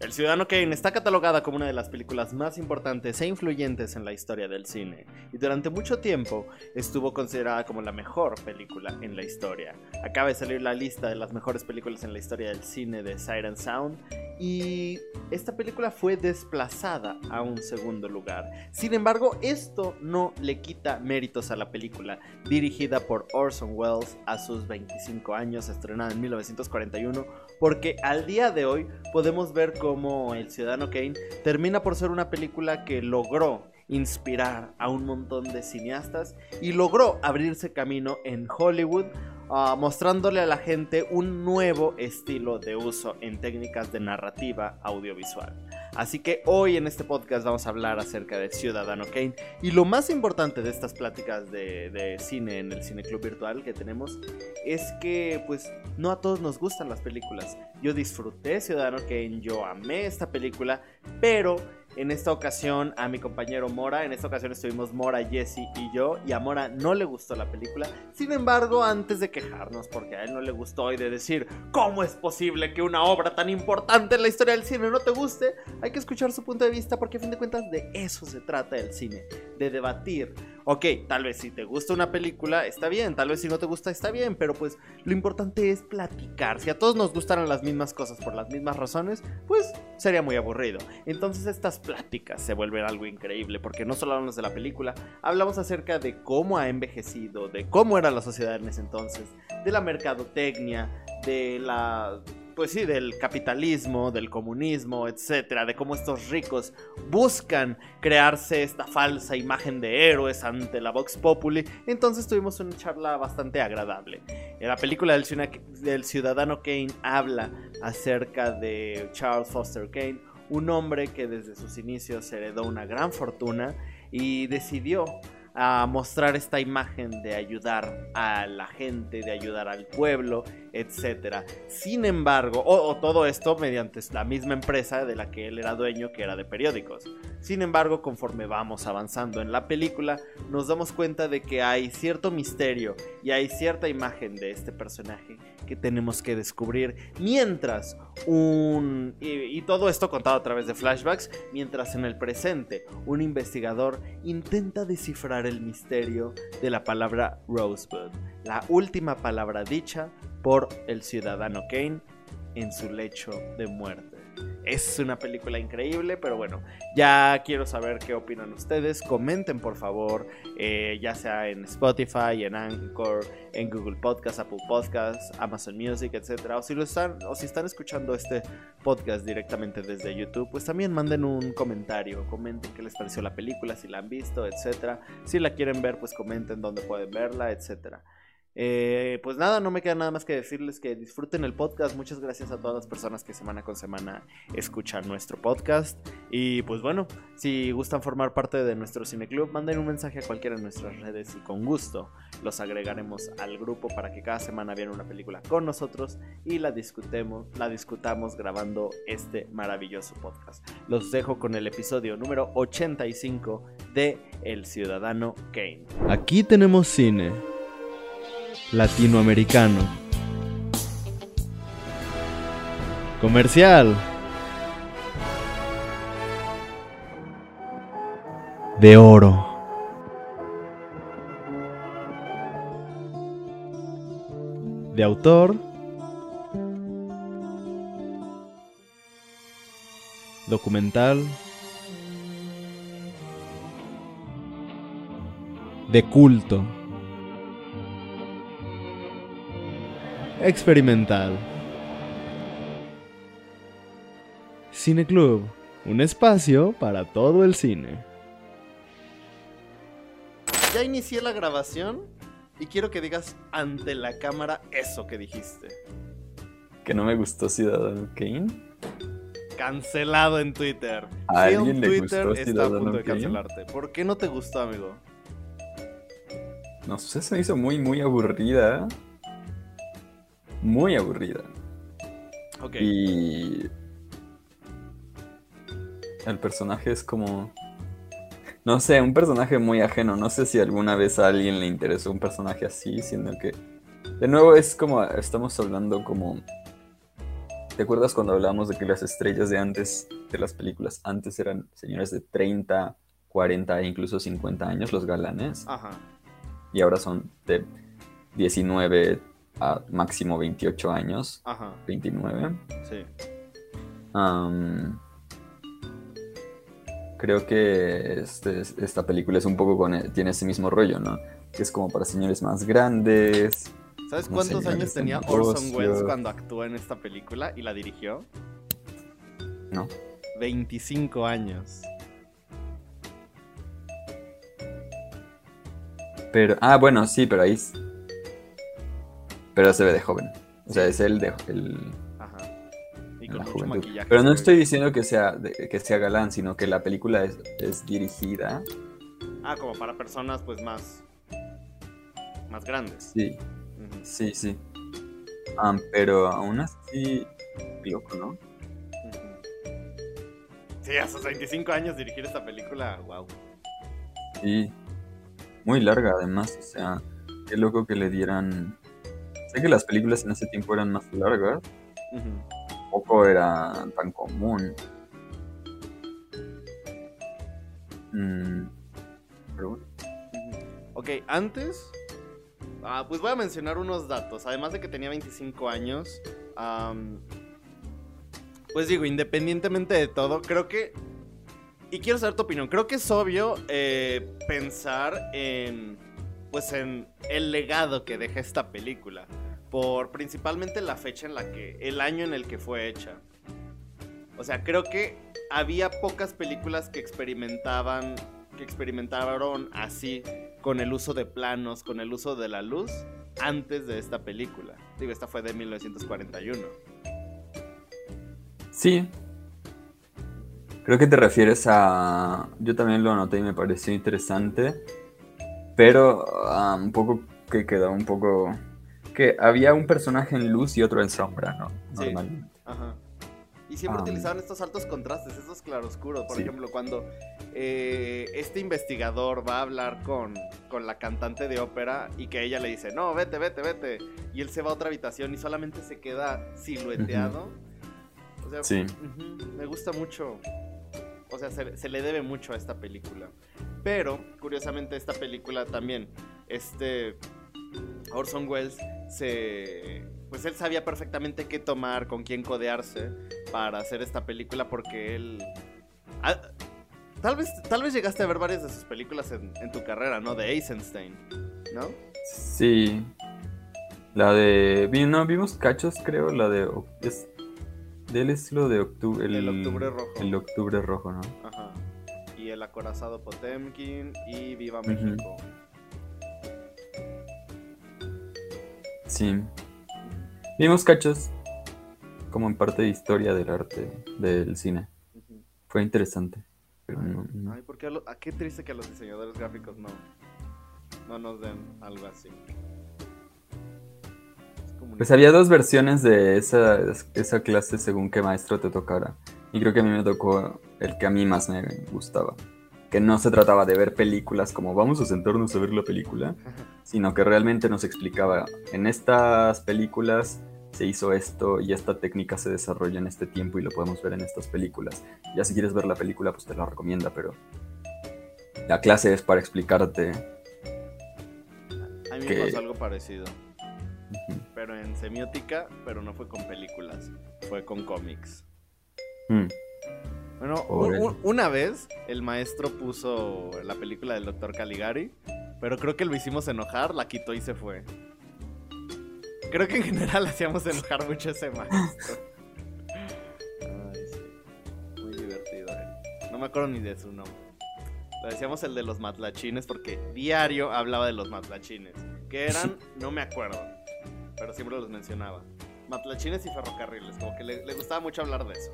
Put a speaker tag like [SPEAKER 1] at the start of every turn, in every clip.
[SPEAKER 1] El Ciudadano Kane está catalogada como una de las películas más importantes e influyentes en la historia del cine, y durante mucho tiempo estuvo considerada como la mejor película en la historia. Acaba de salir la lista de las mejores películas en la historia del cine de Siren Sound, y esta película fue desplazada a un segundo lugar. Sin embargo, esto no le quita méritos a la película, dirigida por Orson Welles a sus 25 años, estrenada en 1941, porque al día de hoy podemos ver cómo El Ciudadano Kane termina por ser una película que logró inspirar a un montón de cineastas y logró abrirse camino en Hollywood Ah, mostrándole a la gente un nuevo estilo de uso en técnicas de narrativa audiovisual. Así que hoy en este podcast vamos a hablar acerca de Ciudadano Kane y lo más importante de estas pláticas de, cine en el Cine Club Virtual que tenemos es que pues no a todos nos gustan las películas. Yo disfruté Ciudadano Kane, yo amé esta película, pero en esta ocasión a mi compañero Mora. En esta ocasión estuvimos Mora, Jesse y yo. Y a Mora no le gustó la película. Sin embargo, antes de quejarnos porque a él no le gustó y de decir cómo es posible que una obra tan importante en la historia del cine no te guste, hay que escuchar su punto de vista porque a fin de cuentas de eso se trata el cine. De debatir. Ok, tal vez si te gusta una película está bien, tal vez si no te gusta está bien, pero pues lo importante es platicar. Si a todos nos gustaran las mismas cosas por las mismas razones, pues sería muy aburrido. Entonces estas pláticas se vuelven algo increíble, porque no solo hablamos de la película, hablamos acerca de cómo ha envejecido, de cómo era la sociedad en ese entonces, de la mercadotecnia, de la pues sí, del capitalismo, del comunismo, etcétera, de cómo estos ricos buscan crearse esta falsa imagen de héroes ante la Vox Populi. Entonces tuvimos una charla bastante agradable. En la película del, del ciudadano Kane habla acerca de Charles Foster Kane, un hombre que desde sus inicios heredó una gran fortuna y decidió a mostrar esta imagen de ayudar a la gente, de ayudar al pueblo, etc. Sin embargo, o, todo esto mediante la misma empresa de la que él era dueño, que era de periódicos. Sin embargo, conforme vamos avanzando en la película, nos damos cuenta de que hay cierto misterio y hay cierta imagen de este personaje que tenemos que descubrir mientras un... Y, todo esto contado a través de flashbacks, mientras en el presente un investigador intenta descifrar el misterio de la palabra Rosebud, la última palabra dicha por el ciudadano Kane en su lecho de muerte. Es una película increíble, pero bueno, ya quiero saber qué opinan ustedes. Comenten por favor, eh, ya sea en Spotify, en Anchor, en Google Podcast, Apple Podcasts, Amazon Music, etc. O si, lo están, o si están escuchando este podcast directamente desde YouTube, pues también manden un comentario. Comenten qué les pareció la película, si la han visto, etc. Si la quieren ver, pues comenten dónde pueden verla, etcétera. Eh, pues nada, no me queda nada más que decirles que disfruten el podcast. Muchas gracias a todas las personas que semana con semana escuchan nuestro podcast. Y pues bueno, si gustan formar parte de nuestro cineclub, manden un mensaje a cualquiera de nuestras redes y con gusto los agregaremos al grupo para que cada semana vean una película con nosotros y la discutemos, la discutamos grabando este maravilloso podcast. Los dejo con el episodio número 85 de El Ciudadano Kane. Aquí tenemos cine latinoamericano. Comercial. De oro. De autor. Documental. De culto. Experimental. Cine Club, un espacio para todo el cine. Ya inicié la grabación y quiero que digas ante la cámara eso que dijiste.
[SPEAKER 2] Que no me gustó Ciudadano Kane.
[SPEAKER 1] Cancelado en Twitter.
[SPEAKER 2] ¿A alguien le gustó está a punto de cancelarte.
[SPEAKER 1] ¿Por qué no te gustó, amigo?
[SPEAKER 2] No sé, se me hizo muy, muy aburrida muy aburrida.
[SPEAKER 1] Ok.
[SPEAKER 2] Y el personaje es como... No sé, un personaje muy ajeno. No sé si alguna vez a alguien le interesó un personaje así, siendo que... De nuevo es como... Estamos hablando como... ¿te acuerdas cuando hablábamos de que las estrellas de antes, de las películas, antes eran señores de 30, 40 e incluso 50 años, los galanes?
[SPEAKER 1] Ajá.
[SPEAKER 2] Y ahora son de 19 a máximo 28 años.
[SPEAKER 1] Ajá.
[SPEAKER 2] 29.
[SPEAKER 1] Sí.
[SPEAKER 2] Creo que este- esta película es un poco con, e- tiene ese mismo rollo, ¿no? Que es como para señores más grandes.
[SPEAKER 1] ¿Sabes cuántos años tenía Orson. Welles cuando actuó en esta película y la dirigió?
[SPEAKER 2] ¿No?
[SPEAKER 1] 25 años.
[SPEAKER 2] Pero, ah, bueno, sí, pero ahí. Pero se ve de joven. O sea, es el de el,
[SPEAKER 1] Ajá. Y con
[SPEAKER 2] la
[SPEAKER 1] mucho
[SPEAKER 2] juventud.
[SPEAKER 1] maquillaje.
[SPEAKER 2] Pero no estoy diciendo que sea, de- que sea galán, sino que la película es, es dirigida.
[SPEAKER 1] Ah, como para personas pues más. Más grandes.
[SPEAKER 2] Sí, sí, sí. Pero aún así, loco, ¿no?
[SPEAKER 1] Sí, a sus 25 años dirigir esta película, wow.
[SPEAKER 2] Sí. Muy larga además, o sea, qué loco que le dieran... Sé que las películas en ese tiempo eran más largas, poco era tan común. Mm, pero bueno.
[SPEAKER 1] Ok, antes. ah, pues voy a mencionar unos datos. Además de que tenía 25 años. am, pues digo, independientemente de todo, creo que. Y quiero saber tu opinión. Creo que es obvio eh, pensar en. Pues en el legado que deja esta película. Por principalmente la fecha en la que. El año en el que fue hecha. O sea, creo que había pocas películas que experimentaban. Que experimentaron así con el uso de planos, con el uso de la luz, antes de esta película. Digo, esta fue de 1941.
[SPEAKER 2] Sí. Creo que te refieres a... Yo también lo noté y me pareció interesante, pero ah, un poco que quedó un poco... Que había un personaje en luz y otro en sombra, ¿no?
[SPEAKER 1] Sí.
[SPEAKER 2] Normalmente.
[SPEAKER 1] Ajá. Y siempre utilizaban estos altos contrastes, estos claroscuros. Por
[SPEAKER 2] Sí.
[SPEAKER 1] ejemplo, cuando eh, este investigador va a hablar con, con la cantante de ópera y que ella le dice, no, vete, vete, vete. Y él se va a otra habitación y solamente se queda silueteado. O sea,
[SPEAKER 2] Sí.
[SPEAKER 1] me gusta mucho. O sea, se, se le debe mucho a esta película. Pero, curiosamente, esta película también, este Orson Welles se... Pues él sabía perfectamente qué tomar, con quién codearse para hacer esta película porque él... Ah, tal, vez, tal vez llegaste a ver varias de sus películas en, en tu carrera, ¿no? De Eisenstein, ¿no?
[SPEAKER 2] Sí. La de... No, vimos cachos, creo, la de... es- de él es lo de octubre... El,
[SPEAKER 1] El Octubre Rojo.
[SPEAKER 2] El octubre rojo, ¿no?
[SPEAKER 1] Ajá. El acorazado Potemkin y Viva. México.
[SPEAKER 2] Sí. Vimos cachos como en parte de historia del arte, del cine. Fue interesante. Pero no, no.
[SPEAKER 1] Ay, porque a, lo- a qué triste que a los diseñadores gráficos no, no nos den algo así.
[SPEAKER 2] Pues había dos versiones de esa, esa clase según qué maestro te tocara. Y creo que a mí me tocó el que a mí más me gustaba. Que no se trataba de ver películas como vamos a sentarnos a ver la película, sino que realmente nos explicaba, en estas películas se hizo esto y esta técnica se desarrolla en este tiempo y lo podemos ver en estas películas. Ya si quieres ver la película, pues te la recomienda, pero la clase es para explicarte.
[SPEAKER 1] A mí me pasó algo parecido. Pero en semiótica, pero no fue con películas, fue con cómics.
[SPEAKER 2] Mm,
[SPEAKER 1] Bueno, un- una vez el maestro puso la película del Dr. Caligari, pero creo que lo hicimos enojar, la quitó y se fue. Creo que en general hacíamos enojar mucho a ese maestro. Ay, sí. Muy divertido. eh. No me acuerdo ni de su nombre. Lo decíamos el de los matlachines porque diario hablaba de los matlachines. Que eran, no me acuerdo, pero siempre los mencionaba. Matlachines y ferrocarriles, como que le, le gustaba mucho hablar de eso.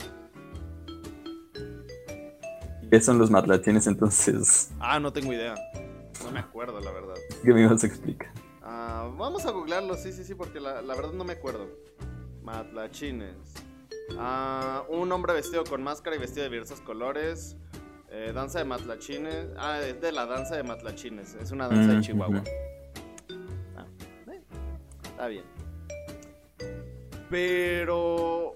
[SPEAKER 2] ¿Qué son los matlatines entonces?
[SPEAKER 1] Ah, no tengo idea. No me acuerdo, la verdad.
[SPEAKER 2] ¿Qué me ibas a explicar?
[SPEAKER 1] Ah, vamos a googlearlo, sí, sí, sí, porque la, la verdad no me acuerdo. Matlachines. Ah, un hombre vestido con máscara y vestido de diversos colores. Eh, danza de matlachines. Ah, es de la danza de matlachines. Es una danza de
[SPEAKER 2] Mm,
[SPEAKER 1] Chihuahua. Ah, eh, está bien. Pero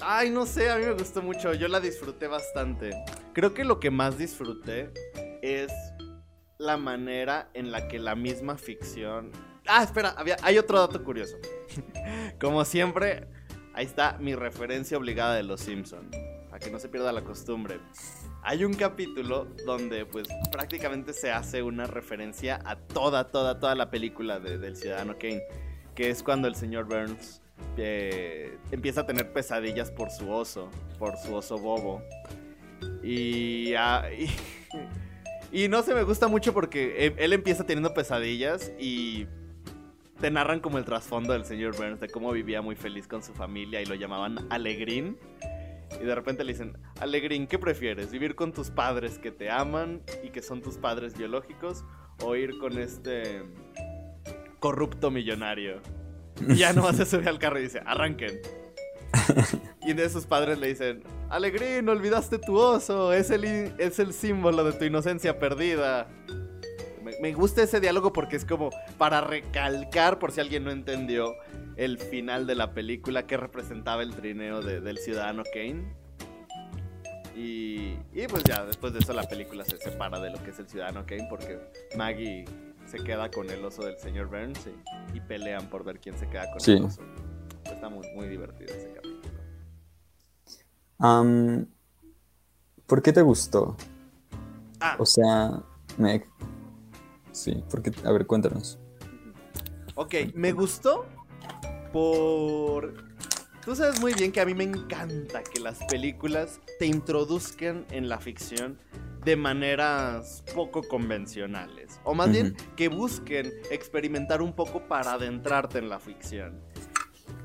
[SPEAKER 1] Ay, no sé, a mí me gustó mucho, yo la disfruté bastante. Creo que lo que más disfruté es la manera en la que la misma ficción... Ah, espera, había, hay otro dato curioso. Como siempre, ahí está mi referencia obligada de Los Simpson, para que no se pierda la costumbre. Hay un capítulo donde pues prácticamente se hace una referencia a toda, toda, toda la película de, del Ciudadano Kane, que es cuando el señor Burns eh, empieza a tener pesadillas por su oso, por su oso bobo. Y, ah, y, y no se me gusta mucho porque él, empieza teniendo pesadillas y te narran como el trasfondo del señor Burns, de cómo vivía muy feliz con su familia y lo llamaban Alegrín. Y de repente le dicen, Alegrín, ¿qué prefieres? ¿Vivir con tus padres que te aman y que son tus padres biológicos? ¿O ir con este corrupto millonario? Y ya no se sube al carro y dice, arranquen. Y de sus padres le dicen, Alegrín, olvidaste tu oso, es el, es el símbolo de tu inocencia perdida. Me, me, gusta ese diálogo porque es como para recalcar, por si alguien no entendió, el final de la película que representaba el trineo de, del ciudadano Kane. Y, y, pues ya, después de eso la película se separa de lo que es el ciudadano Kane porque Maggie se queda con el oso del señor Burns y, y pelean por ver quién se queda con
[SPEAKER 2] Sí.
[SPEAKER 1] el oso. Está muy, muy divertido ese capítulo.
[SPEAKER 2] ¿Por qué te gustó?
[SPEAKER 1] Ah,
[SPEAKER 2] O sea, me... Sí, porque... A ver, cuéntanos.
[SPEAKER 1] ok, me gustó por... Tú sabes muy bien que a mí me encanta que las películas te introduzcan en la ficción de maneras poco convencionales. O más bien que busquen experimentar un poco para adentrarte en la ficción.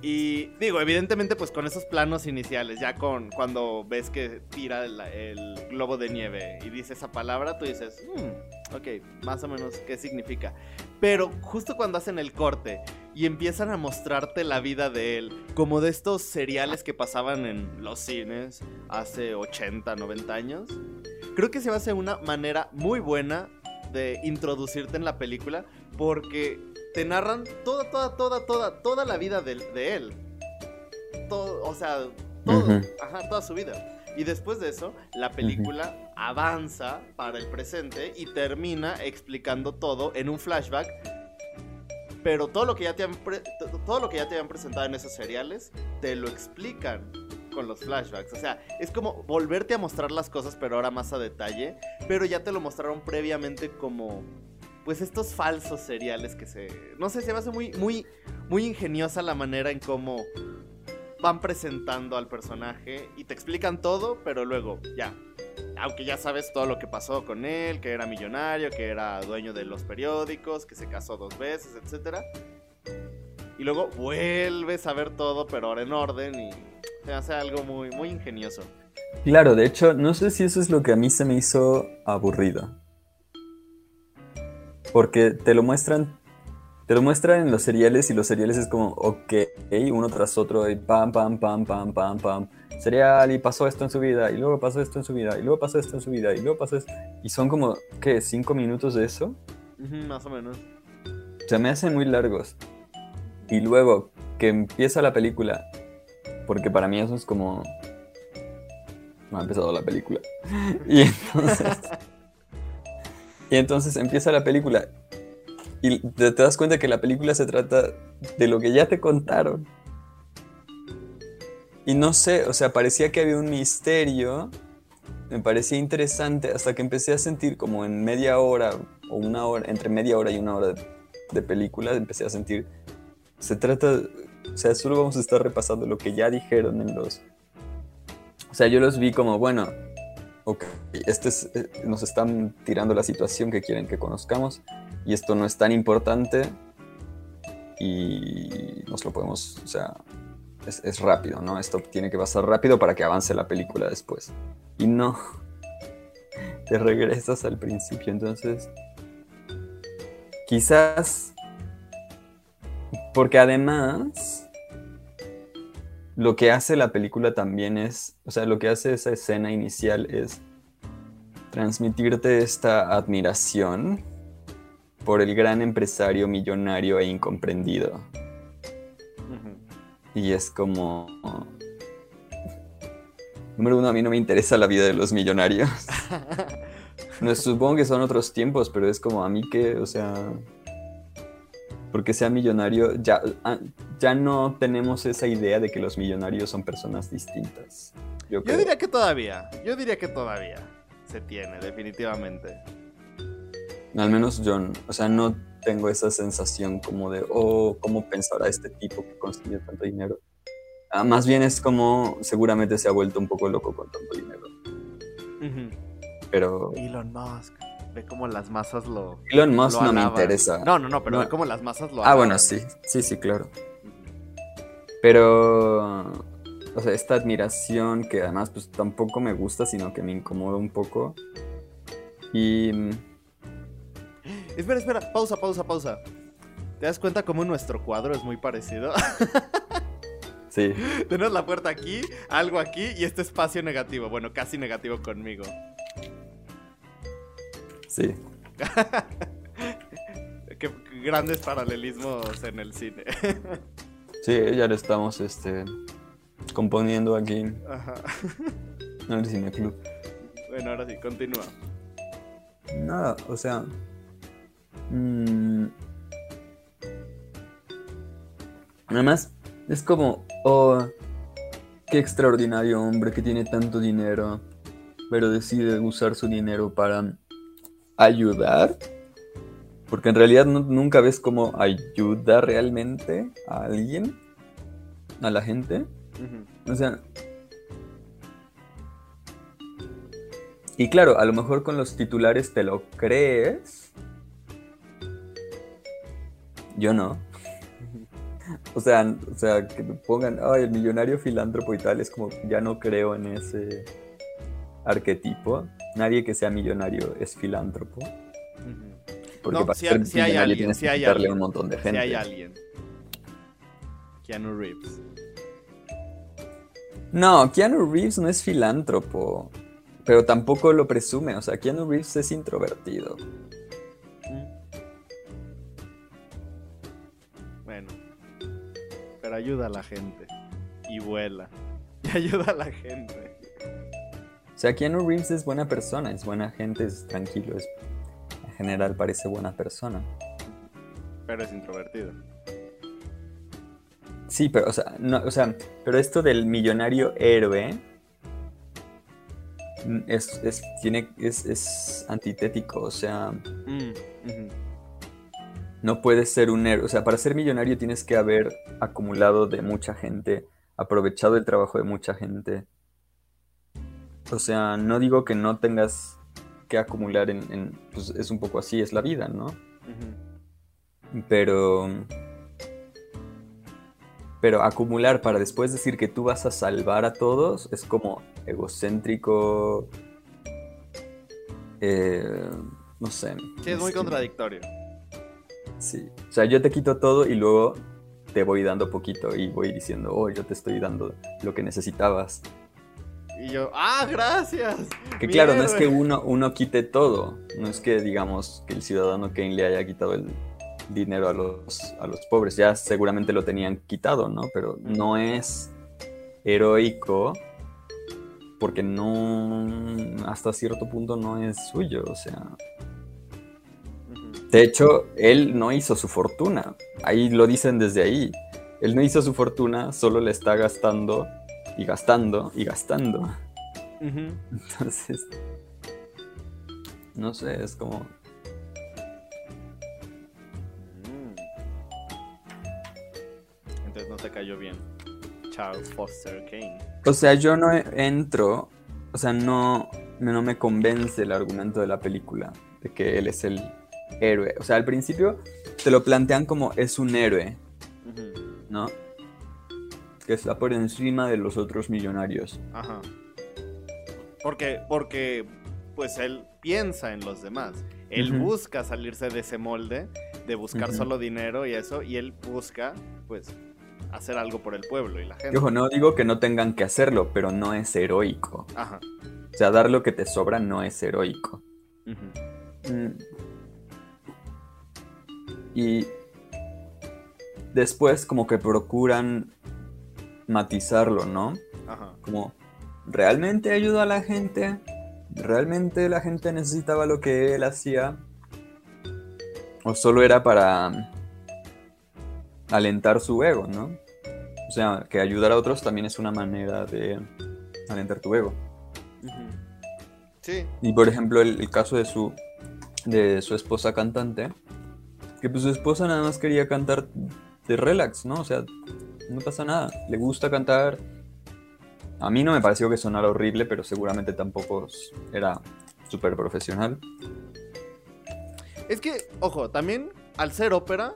[SPEAKER 1] Y digo, evidentemente pues con esos planos iniciales, ya con cuando ves que tira el, globo de nieve y dice esa palabra, tú dices, "Hmm, ok, más o menos qué significa. Pero justo cuando hacen el corte y empiezan a mostrarte la vida de él, como de estos seriales que pasaban en los cines hace 80, 90 años, creo que se hace una manera muy buena de introducirte en la película porque te narran toda, toda, toda, toda, toda la vida de, de él. Todo, o sea, todo, ajá, toda su vida. Y después de eso, la película avanza para el presente y termina explicando todo en un flashback. Pero todo lo que ya te han todo lo que ya te habían presentado en esos seriales te lo explican con los flashbacks. O sea, es como volverte a mostrar las cosas, pero ahora más a detalle. Pero ya te lo mostraron previamente como. Pues estos falsos seriales que se. No sé, se me hace muy, muy, muy ingeniosa la manera en cómo van presentando al personaje y te explican todo, pero luego ya. Aunque ya sabes todo lo que pasó con él, que era millonario, que era dueño de los periódicos, que se casó dos veces, etc. Y luego vuelves a ver todo, pero ahora en orden y se hace algo muy, muy ingenioso.
[SPEAKER 2] Claro, de hecho, no sé si eso es lo que a mí se me hizo aburrido. Porque te lo muestran, te lo muestran en los seriales y los seriales es como, ok, uno tras otro y pam, pam, pam, pam, pam, pam. Serial y pasó esto en su vida y luego pasó esto en su vida y luego pasó esto en su vida y luego pasó esto. Y son como, ¿qué? ¿Cinco minutos de eso?
[SPEAKER 1] Más o menos.
[SPEAKER 2] Se me hacen muy largos. Y luego que empieza la película, porque para mí eso es como... No ha empezado la película. Y entonces... y entonces empieza la película y te, das cuenta que la película se trata de lo que ya te contaron. Y no sé, o sea, parecía que había un misterio. Me parecía interesante hasta que empecé a sentir como en media hora o una hora, entre media hora y una hora de película, empecé a sentir, se trata, o sea, solo vamos a estar repasando lo que ya dijeron en los... O sea, yo los vi como, bueno, ok, este es, eh, nos están tirando la situación que quieren que conozcamos y esto no es tan importante y nos lo podemos, o sea, es, es rápido, ¿no? Esto tiene que pasar rápido para que avance la película después. Y no, te regresas al principio, entonces quizás porque además lo que hace la película también es, o sea, lo que hace esa escena inicial es transmitirte esta admiración por el gran empresario millonario e incomprendido. Y es como... Número uno, a mí no me interesa la vida de los millonarios. no, supongo que son otros tiempos, pero es como a mí que, o sea, porque sea millonario, ya, ah, ya no tenemos esa idea de que los millonarios son personas distintas.
[SPEAKER 1] Yo, yo diría que todavía, yo diría que todavía se tiene, definitivamente.
[SPEAKER 2] Al menos yo, o sea, no tengo esa sensación como de, oh, ¿cómo pensará este tipo que consiguió tanto dinero? Ah, más bien es como, seguramente se ha vuelto un poco loco con tanto dinero. Pero...
[SPEAKER 1] Elon Musk. Ve cómo las masas lo.
[SPEAKER 2] Elon Musk no me interesa.
[SPEAKER 1] No, no, no, pero ve cómo las masas lo.
[SPEAKER 2] Ah, bueno, sí. Sí, sí, claro. Pero. O sea, esta admiración que además, pues tampoco me gusta, sino que me incomoda un poco. Y.
[SPEAKER 1] Espera, espera, pausa, pausa, pausa. ¿Te das cuenta cómo nuestro cuadro es muy parecido?
[SPEAKER 2] Sí.
[SPEAKER 1] Tenemos la puerta aquí, algo aquí y este espacio negativo. Bueno, casi negativo conmigo.
[SPEAKER 2] Sí.
[SPEAKER 1] Qué grandes paralelismos en el cine.
[SPEAKER 2] sí, ya lo estamos este, componiendo aquí Ajá. en el Cine Club.
[SPEAKER 1] Bueno, ahora sí, continúa.
[SPEAKER 2] Nada, o sea. Mmm, nada más, es como, oh, qué extraordinario hombre que tiene tanto dinero, pero decide usar su dinero para ayudar. Porque en realidad nunca ves cómo ayuda realmente a alguien, a la gente. O sea... Y claro, a lo mejor con los titulares te lo crees. Yo no. O sea, o sea, que me pongan, ay, el millonario filántropo y tal, es como, ya no creo en ese arquetipo. Nadie que sea millonario es filántropo. Porque para ser
[SPEAKER 1] si hay alguien,
[SPEAKER 2] tienes
[SPEAKER 1] que
[SPEAKER 2] quitarle un montón de gente.
[SPEAKER 1] Si hay alguien. Keanu Reeves.
[SPEAKER 2] No, Keanu Reeves no es filántropo. Pero tampoco lo presume. O sea, Keanu Reeves es introvertido.
[SPEAKER 1] Bueno. Pero ayuda a la gente. Y vuela. Y ayuda a la gente.
[SPEAKER 2] O sea, Keanu Reeves es buena persona, es buena gente, es tranquilo, es, general parece buena persona.
[SPEAKER 1] Pero es introvertido.
[SPEAKER 2] Sí, pero, o sea, no, o sea, pero esto del millonario héroe es, es, tiene, es, es antitético, o sea, mm, no puedes ser un héroe, o sea, para ser millonario tienes que haber acumulado de mucha gente, aprovechado el trabajo de mucha gente, o sea, no digo que no tengas que acumular en, pues es un poco así, es la vida, ¿no? Pero... Pero acumular para después decir que tú vas a salvar a todos es como egocéntrico. Eh, no sé.
[SPEAKER 1] Sí, es muy contradictorio.
[SPEAKER 2] Sí. O sea, yo te quito todo y luego te voy dando poquito y voy diciendo, oh, yo te estoy dando lo que necesitabas.
[SPEAKER 1] Y yo, ah, gracias.
[SPEAKER 2] Que claro, no es que uno, uno quite todo. No es que, digamos, que el ciudadano Kane le haya quitado el dinero a los, a los pobres. Ya seguramente lo tenían quitado, ¿no? Pero no es heroico porque no, hasta cierto punto no es suyo, o sea. De hecho, él no hizo su fortuna. Ahí lo dicen desde ahí. Él no hizo su fortuna, solo le está gastando y gastando y gastando. Entonces, no sé, es como...
[SPEAKER 1] Mm. Entonces no te cayó bien. Charles Foster Kane.
[SPEAKER 2] O sea, yo no entro, o sea, no, no me convence el argumento de la película, de que él es el héroe. O sea, al principio te lo plantean como es un héroe, ¿no? Que está por encima de los otros millonarios.
[SPEAKER 1] Ajá. Porque, porque, pues él piensa en los demás. Él busca salirse de ese molde, de buscar solo dinero y eso, y él busca, pues, hacer algo por el pueblo y la gente.
[SPEAKER 2] Ojo, no digo que no tengan que hacerlo, pero no es heroico. Ajá. O sea, dar lo que te sobra no es heroico. Mm. Y después como que procuran matizarlo, ¿no? Ajá. Como, ¿realmente ayudó a la gente? ¿Realmente la gente necesitaba lo que él hacía? ¿O solo era para alentar su ego, ¿no? O sea, que ayudar a otros también es una manera de alentar tu ego.
[SPEAKER 1] Sí.
[SPEAKER 2] Y por ejemplo, el, el, caso de su, de su esposa cantante, que pues su esposa nada más quería cantar de relax, ¿no? O sea, no pasa nada. Le gusta cantar. A mí no me pareció que sonara horrible, pero seguramente tampoco era súper profesional.
[SPEAKER 1] Es que, ojo, también al ser ópera,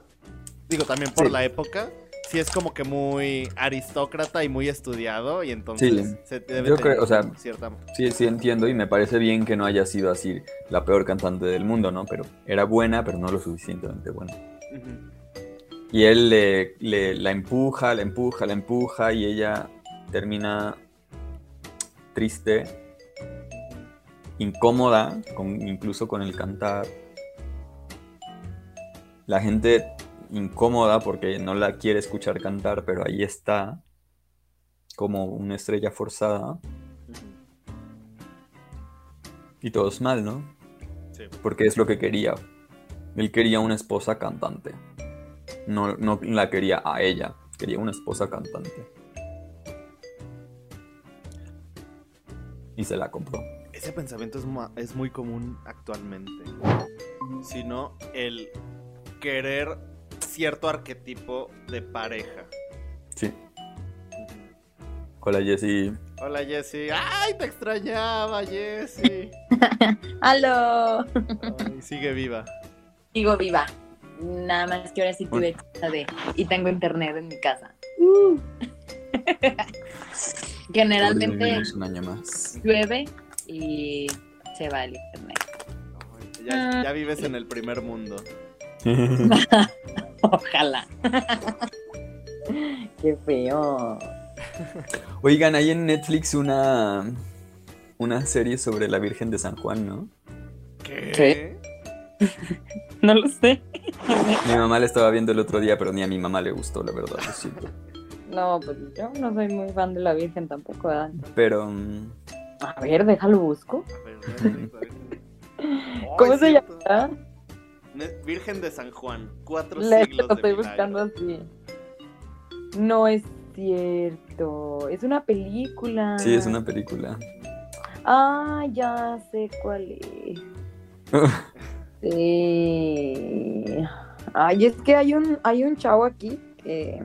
[SPEAKER 1] digo también por
[SPEAKER 2] Sí.
[SPEAKER 1] la época, sí es como que muy aristócrata y muy estudiado y entonces
[SPEAKER 2] Sí.
[SPEAKER 1] se debe
[SPEAKER 2] Yo creo, o sea,
[SPEAKER 1] cierta...
[SPEAKER 2] Sí, sí entiendo y me parece bien que no haya sido así la peor cantante del mundo, ¿no? Pero era buena, pero no lo suficientemente buena. Y él le, le- la empuja, la empuja, la empuja y ella termina triste, incómoda, con, incluso con el cantar. La gente incómoda porque no la quiere escuchar cantar, pero ahí está, como una estrella forzada. Y todos mal, ¿no?
[SPEAKER 1] Sí.
[SPEAKER 2] Porque es lo que quería. Él quería una esposa cantante. No, no la quería a ella, quería una esposa cantante. Y se la compró.
[SPEAKER 1] Ese pensamiento es, es muy común actualmente. Sino el querer cierto arquetipo de pareja.
[SPEAKER 2] Sí. Hola Jessie.
[SPEAKER 1] Hola Jessie. ¡Ay, te extrañaba, Jessie!
[SPEAKER 3] ¡Aló!
[SPEAKER 1] Ay, sigue viva.
[SPEAKER 3] Sigo viva. Nada más que ahora sí tuve chance de. Y tengo internet en mi casa. Generalmente
[SPEAKER 2] Es un año más.
[SPEAKER 3] llueve y se va el internet.
[SPEAKER 1] Ay, Ya, ya vives en el primer mundo.
[SPEAKER 3] Ojalá. Qué feo.
[SPEAKER 2] Oigan, hay en Netflix una, una serie sobre la Virgen de San Juan, ¿no?
[SPEAKER 1] ¿Qué?
[SPEAKER 3] No lo sé.
[SPEAKER 2] Mi mamá la estaba viendo el otro día, pero ni a mi mamá le gustó, la verdad, lo siento.
[SPEAKER 3] No, pues yo no soy muy fan de la Virgen tampoco, ¿verdad?
[SPEAKER 2] Pero mm,
[SPEAKER 3] A ver, déjalo busco.
[SPEAKER 1] A ver, a ver, a ver. Ay,
[SPEAKER 3] ¿Cómo se
[SPEAKER 1] cierto.
[SPEAKER 3] llama?
[SPEAKER 1] Ne- Virgen de San Juan, cuatro
[SPEAKER 3] Le
[SPEAKER 1] siglos
[SPEAKER 3] lo
[SPEAKER 1] de
[SPEAKER 3] estoy
[SPEAKER 1] milagro.
[SPEAKER 3] buscando así. No es cierto. Es una película.
[SPEAKER 2] sí, es una película.
[SPEAKER 3] Ah, ya sé cuál es. Sí. Ay, es que hay un, hay un chavo aquí que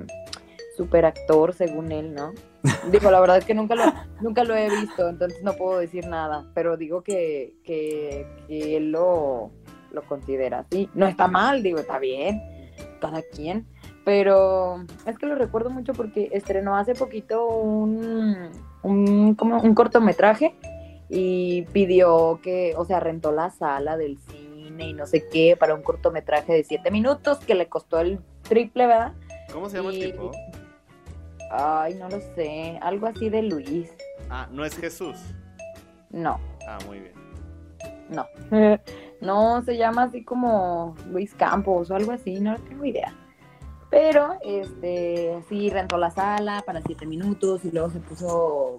[SPEAKER 3] super actor según él, ¿no? Digo, la verdad es que nunca lo, nunca lo he visto, entonces no puedo decir nada, pero digo que, que, que él lo, lo considera así. No está mal, digo, está bien, cada quien, pero es que lo recuerdo mucho porque estrenó hace poquito un, un, como un cortometraje y pidió que, o sea, rentó la sala del cine y no sé qué para un cortometraje de siete minutos que le costó el triple, ¿verdad?
[SPEAKER 1] ¿Cómo se llama
[SPEAKER 3] Y-
[SPEAKER 1] el tipo?
[SPEAKER 3] Ay, no lo sé, algo así de Luis.
[SPEAKER 1] Ah, no es Jesús.
[SPEAKER 3] No,
[SPEAKER 1] Ah, muy bien.
[SPEAKER 3] no. No, se llama así como Luis Campos o algo así, no tengo idea. Pero, este, sí, rentó la sala para siete minutos y luego se puso,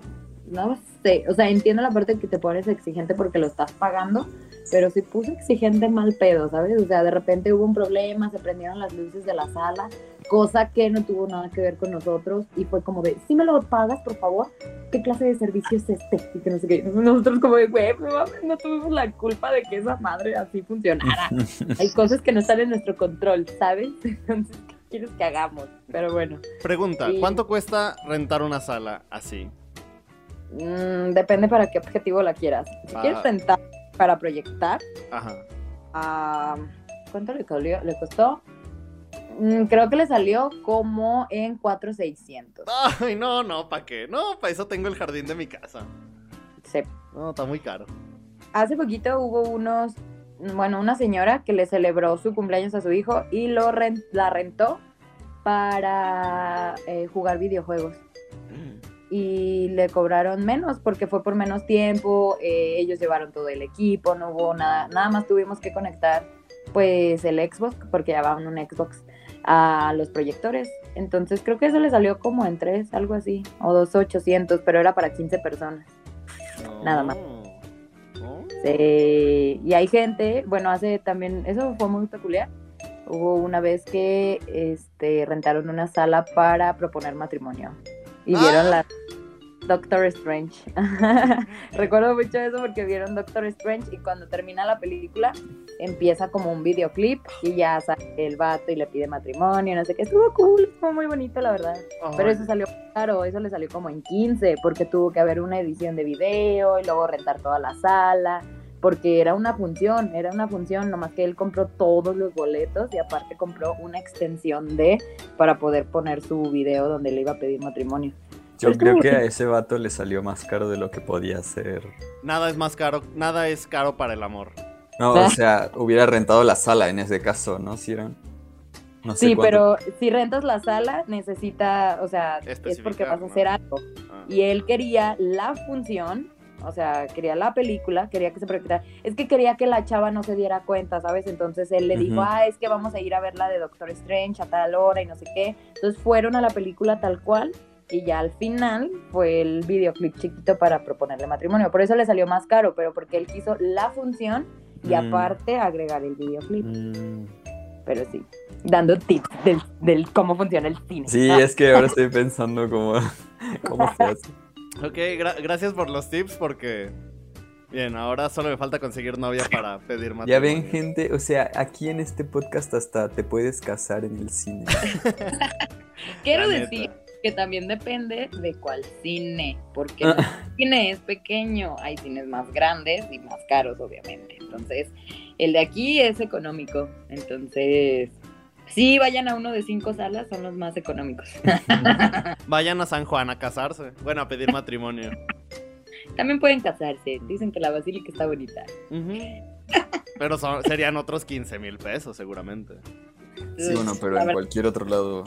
[SPEAKER 3] no sé, o sea, entiendo la parte que te pones exigente porque lo estás pagando, pero se puso exigente mal pedo, ¿sabes? O sea, de repente hubo un problema, se prendieron las luces de la sala, cosa que no tuvo nada que ver con nosotros y fue como de, si me lo pagas, por favor, ¿qué clase de servicio es este? Y que no sé qué. Nosotros como de, güey, no tuvimos la culpa de que esa madre así funcionara. Hay cosas que no están en nuestro control, ¿sabes? Entonces, ¿qué quieres que hagamos? Pero bueno,
[SPEAKER 1] Pregunta. ¿cuánto cuesta rentar una sala así?
[SPEAKER 3] Mm, depende para qué objetivo la quieras. Si
[SPEAKER 1] Ah.
[SPEAKER 3] quieres rentar para proyectar,
[SPEAKER 1] Ajá.
[SPEAKER 3] ah, ¿cuánto le, costó? le costó? Mm, creo que le salió como en 4,600.
[SPEAKER 1] Ay, no, no, ¿para qué? No, para eso tengo el jardín de mi casa.
[SPEAKER 3] Sí.
[SPEAKER 1] No, está muy caro.
[SPEAKER 3] Hace poquito hubo unos, bueno, una señora que le celebró su cumpleaños a su hijo y lo la rentó para eh, jugar videojuegos. Y le cobraron menos porque fue por menos tiempo, eh, ellos llevaron todo el equipo, no hubo nada, nada más tuvimos que conectar pues el Xbox, porque llevaban un Xbox a los proyectores. Entonces creo que eso le salió como en tres, algo así, o dos ochocientos, pero era para 15 personas. Nada más.
[SPEAKER 1] Oh.
[SPEAKER 3] Sí, y hay gente, bueno, hace también, eso fue muy peculiar. Hubo una vez que este, rentaron una sala para proponer matrimonio y vieron
[SPEAKER 1] Ah.
[SPEAKER 3] Doctor Strange. Recuerdo mucho eso porque vieron Doctor Strange y cuando termina la película empieza como un videoclip y ya sale el vato y le pide matrimonio, no sé qué. Estuvo cool, estuvo muy bonito, la verdad. Pero eso salió caro, eso le salió como en 15, porque tuvo que haber una edición de video y luego rentar toda la sala, porque era una función, era una función, nomás que él compró todos los boletos y aparte compró una extensión de para poder poner su video donde le iba a pedir matrimonio.
[SPEAKER 2] Yo creo que
[SPEAKER 3] que-
[SPEAKER 2] a ese vato le salió más caro de lo que podía hacer.
[SPEAKER 1] Nada es más caro, nada es caro para el amor.
[SPEAKER 2] No,
[SPEAKER 3] Ah.
[SPEAKER 2] o sea, hubiera rentado la sala en ese caso, ¿no? Si eran. No sé
[SPEAKER 3] Sí,
[SPEAKER 2] cuánto-
[SPEAKER 3] pero si rentas la sala, necesita, o sea, es porque vas a
[SPEAKER 1] ¿no?
[SPEAKER 3] hacer algo.
[SPEAKER 1] Ah.
[SPEAKER 3] Y él quería la función, o sea, quería la película, quería que se proyectara. Es que quería que la chava no se diera cuenta, ¿sabes? Entonces él le dijo, ah, es que vamos a ir a ver la de Doctor Strange a tal hora y no sé qué. Entonces fueron a la película tal cual y ya al final fue el videoclip chiquito para proponerle matrimonio. Por eso le salió más caro, pero porque él quiso la función y
[SPEAKER 2] Mm.
[SPEAKER 3] aparte agregar el videoclip.
[SPEAKER 2] Mm,
[SPEAKER 3] Pero sí, dando tips del, del cómo funciona el cine.
[SPEAKER 2] Sí,
[SPEAKER 3] Ah,
[SPEAKER 2] es que ahora estoy pensando cómo, cómo se hace.
[SPEAKER 1] Ok, gra- gracias por los tips porque... Bien, ahora solo me falta conseguir novia para pedir matrimonio.
[SPEAKER 2] Ya ven, gente, o sea, aquí en este podcast hasta te puedes casar en el cine.
[SPEAKER 3] Quiero decir. Que también depende de cuál cine, porque
[SPEAKER 2] Ah.
[SPEAKER 3] el cine es pequeño, hay cines más grandes y más caros, obviamente. Entonces, el de aquí es económico. Entonces, sí, vayan a uno de cinco salas, son los más económicos.
[SPEAKER 1] Vayan a San Juan a casarse. Bueno, a pedir matrimonio.
[SPEAKER 3] también pueden casarse, dicen que la basílica está bonita.
[SPEAKER 1] Pero son- serían otros 15 mil pesos seguramente.
[SPEAKER 2] Sí, bueno, pero en cualquier otro lado.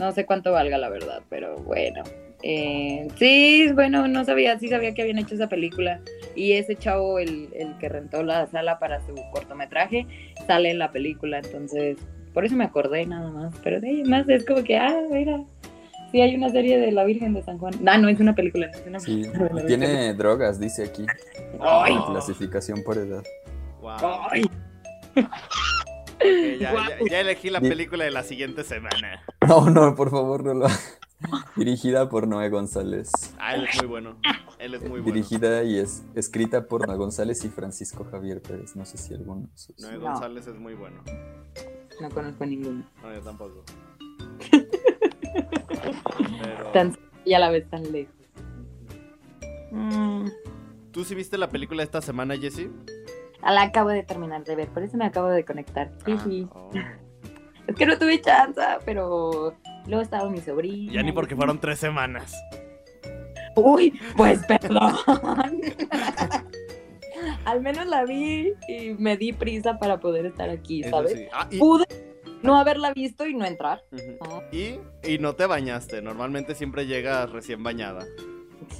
[SPEAKER 3] No sé cuánto valga la verdad, pero bueno. Eh, sí, bueno, no sabía, sí sabía que habían hecho esa película. Y ese chavo, el, el que rentó la sala para su cortometraje, sale en la película. Entonces, por eso me acordé nada más. Pero de ahí más es como que, ah, mira, sí hay una serie de la Virgen de San Juan. Ah, no, es una película. Es una
[SPEAKER 2] Sí,
[SPEAKER 3] película
[SPEAKER 2] tiene drogas, dice aquí.
[SPEAKER 3] Ay.
[SPEAKER 2] Clasificación por edad.
[SPEAKER 1] Wow.
[SPEAKER 3] Ay,
[SPEAKER 1] Ok, ya,
[SPEAKER 3] Guau.
[SPEAKER 1] ya- ya elegí la película de la siguiente semana.
[SPEAKER 2] No, no, por favor, no lo Dirigida por Noé González.
[SPEAKER 1] Ah, él es muy bueno. Él es muy bueno.
[SPEAKER 2] Dirigida y es escrita por Noé González y Francisco Javier Pérez. No sé si alguno.
[SPEAKER 1] Noé
[SPEAKER 3] No.
[SPEAKER 1] González es muy bueno.
[SPEAKER 3] no conozco ninguno.
[SPEAKER 1] No, yo tampoco. Pero...
[SPEAKER 3] Tan y a la vez tan lejos. Mm.
[SPEAKER 1] ¿Tú sí viste la película esta semana, Jessie?
[SPEAKER 3] Ah, La acabo de terminar de ver, por eso me acabo de conectar. Sí,
[SPEAKER 1] Ah,
[SPEAKER 3] sí.
[SPEAKER 1] oh.
[SPEAKER 3] Es que no tuve chance, pero luego estaba mi sobrina.
[SPEAKER 1] Ya ni porque fueron tres semanas.
[SPEAKER 3] Uy, pues perdón. Al menos la vi y me di prisa para poder estar aquí, ¿sabes?
[SPEAKER 1] sí. Ah, y,
[SPEAKER 3] Pude no haberla visto y no entrar. Ah,
[SPEAKER 1] y, y no te bañaste. Normalmente siempre llegas recién bañada.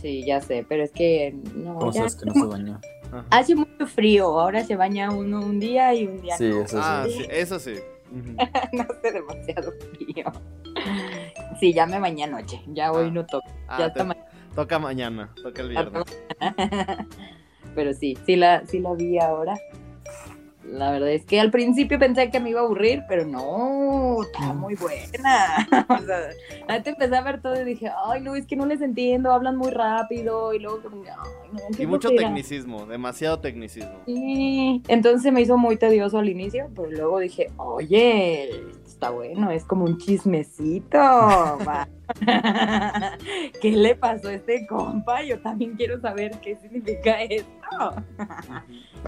[SPEAKER 3] Sí, ya sé, pero es que no,
[SPEAKER 2] ¿Cómo
[SPEAKER 3] ya-
[SPEAKER 2] sabes que no se bañó?
[SPEAKER 1] Ajá.
[SPEAKER 3] hace mucho frío. Ahora se baña uno un día y un día
[SPEAKER 2] Sí,
[SPEAKER 3] no.
[SPEAKER 2] eso
[SPEAKER 1] Ah,
[SPEAKER 2] sí.
[SPEAKER 1] sí, eso sí.
[SPEAKER 3] No hace demasiado frío. Sí, ya me bañé anoche. Ya hoy
[SPEAKER 1] Ah.
[SPEAKER 3] no toco.
[SPEAKER 1] Ah,
[SPEAKER 3] ya
[SPEAKER 1] te- toca mañana, toca el viernes.
[SPEAKER 3] Pero sí, sí la, sí la vi ahora. La verdad es que al principio pensé que me iba a aburrir, pero no, está muy buena. O sea, antes empecé a ver todo y dije, ay, no, es que no les entiendo, hablan muy rápido. Y luego, ay, no,
[SPEAKER 1] Y mucho
[SPEAKER 3] flojera".
[SPEAKER 1] tecnicismo, demasiado tecnicismo.
[SPEAKER 3] Sí, entonces se me hizo muy tedioso al inicio, pero luego dije, oye, está bueno, es como un chismecito. ¿Qué le pasó a este compa? Yo también quiero saber qué significa esto.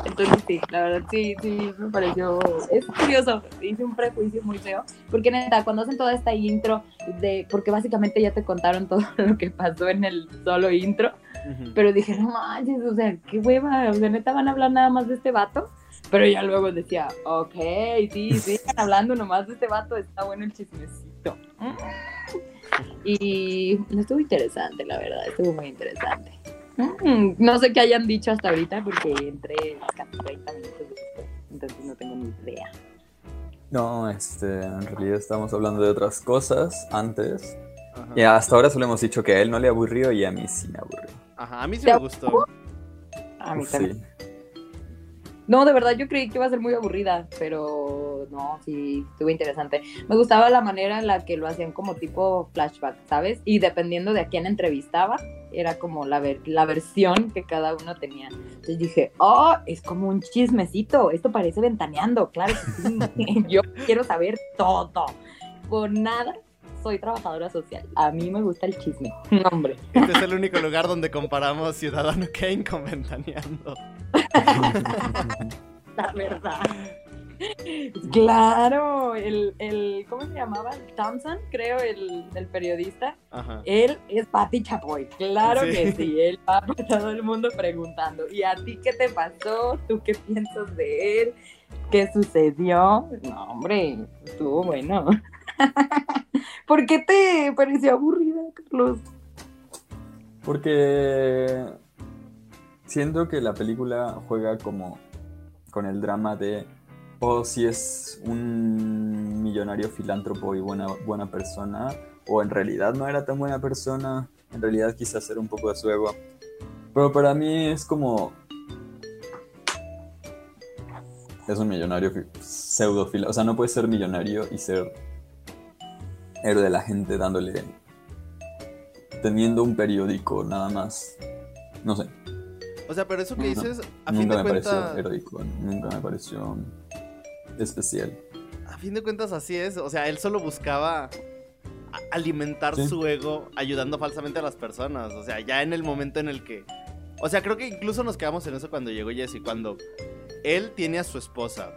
[SPEAKER 3] Entonces sí, la verdad sí, sí, me pareció, es curioso, hice un prejuicio muy feo, porque neta, cuando hacen toda esta intro, de, porque básicamente ya te contaron todo lo que pasó en el solo intro, Pero dije, no manches, o sea, qué hueva, o sea, neta van a hablar nada más de este vato. Pero ya luego decía, ok, sí, sigan hablando nomás de este vato, está bueno el chismecito. Mm. Y estuvo interesante, la verdad, estuvo muy interesante. Mm, No sé qué hayan dicho hasta ahorita porque entré casi 30 minutos después, entonces no tengo ni idea.
[SPEAKER 2] No, este, en realidad estamos hablando de otras cosas antes.
[SPEAKER 1] Ajá.
[SPEAKER 2] Y hasta ahora solo hemos dicho que a él no le aburrió y a mí sí me aburrió.
[SPEAKER 1] Ajá, a mí sí
[SPEAKER 3] ¿Te
[SPEAKER 1] me gustó.
[SPEAKER 3] A mí
[SPEAKER 2] Sí.
[SPEAKER 3] también. No, de verdad yo creí que iba a ser muy aburrida, pero no, sí, estuvo interesante. Me gustaba la manera en la que lo hacían como tipo flashback, ¿sabes? Y dependiendo de a quién entrevistaba, era como la, ver- la versión que cada uno tenía. Entonces dije, oh, es como un chismecito, esto parece ventaneando, claro que sí. yo quiero saber todo. Por nada soy trabajadora social. A mí me gusta el chisme. No, hombre.
[SPEAKER 1] Este es el único lugar donde comparamos Ciudadano Kane con Ventaneando.
[SPEAKER 3] La verdad. Claro, el, el, ¿cómo se llamaba? Thompson, creo, el, el periodista.
[SPEAKER 1] Ajá.
[SPEAKER 3] Él es Pati Chapoy, claro
[SPEAKER 1] Sí.
[SPEAKER 3] que sí, él va por todo el mundo preguntando, ¿y a ti qué te pasó? ¿Tú qué piensas de él? ¿Qué sucedió? No, hombre, estuvo bueno. ¿Por qué te pareció aburrida, Carlos?
[SPEAKER 2] Porque siento que la película juega como con el drama de, o si es un millonario filántropo y buena, buena persona, o en realidad no era tan buena persona, en realidad quise hacer un poco de su ego. Pero para mí es como... Es un millonario pseudo O sea, no puede ser millonario y ser héroe de la gente dándole teniendo un periódico nada más. No sé,
[SPEAKER 1] O sea, pero eso que
[SPEAKER 2] No,
[SPEAKER 1] dices, a fin
[SPEAKER 2] nunca
[SPEAKER 1] de
[SPEAKER 2] me pareció
[SPEAKER 1] cuentas,
[SPEAKER 2] heroico, nunca me pareció especial.
[SPEAKER 1] a fin de cuentas así es. O sea, él solo buscaba alimentar
[SPEAKER 2] Sí.
[SPEAKER 1] su ego ayudando falsamente a las personas. O sea, ya en el momento en el que... O sea, creo que incluso nos quedamos en eso cuando llegó Jesse, cuando él tiene a su esposa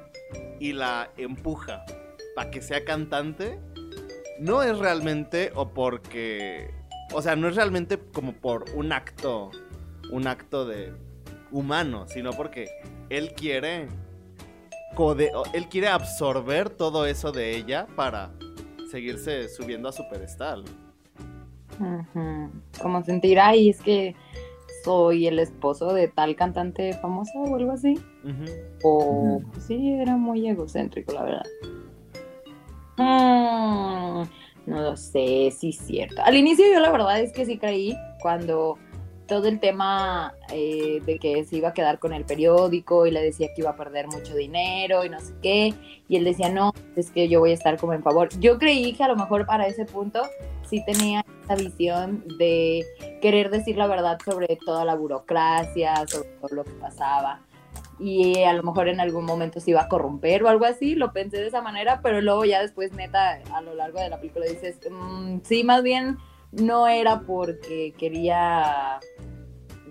[SPEAKER 1] y la empuja para que sea cantante, no es realmente o porque... O sea, no es realmente como por un acto, un acto de humano, sino porque él quiere code- él quiere absorber todo eso de ella para seguirse subiendo a su pedestal.
[SPEAKER 3] Como sentir, ay, es que soy el esposo de tal cantante famosa o algo así. O
[SPEAKER 2] Ujú.
[SPEAKER 3] sí, era muy egocéntrico, la verdad. Mm, no lo sé, sí es cierto. Al inicio yo la verdad es que sí creí cuando todo el tema eh, de que se iba a quedar con el periódico y le decía que iba a perder mucho dinero y no sé qué, y él decía, no, es que yo voy a estar como en favor. Yo creí que a lo mejor para ese punto sí tenía esa visión de querer decir la verdad sobre toda la burocracia, sobre todo lo que pasaba y a lo mejor en algún momento se iba a corromper o algo así, lo pensé de esa manera, pero luego ya después, neta, a lo largo de la película dices, "Mm, sí, más bien no era porque quería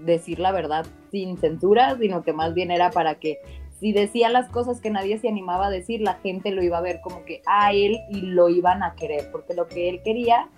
[SPEAKER 3] decir la verdad sin censura, sino que más bien era para que si decía las cosas que nadie se animaba a decir, la gente lo iba a ver como que a él y lo iban a querer, porque lo que él quería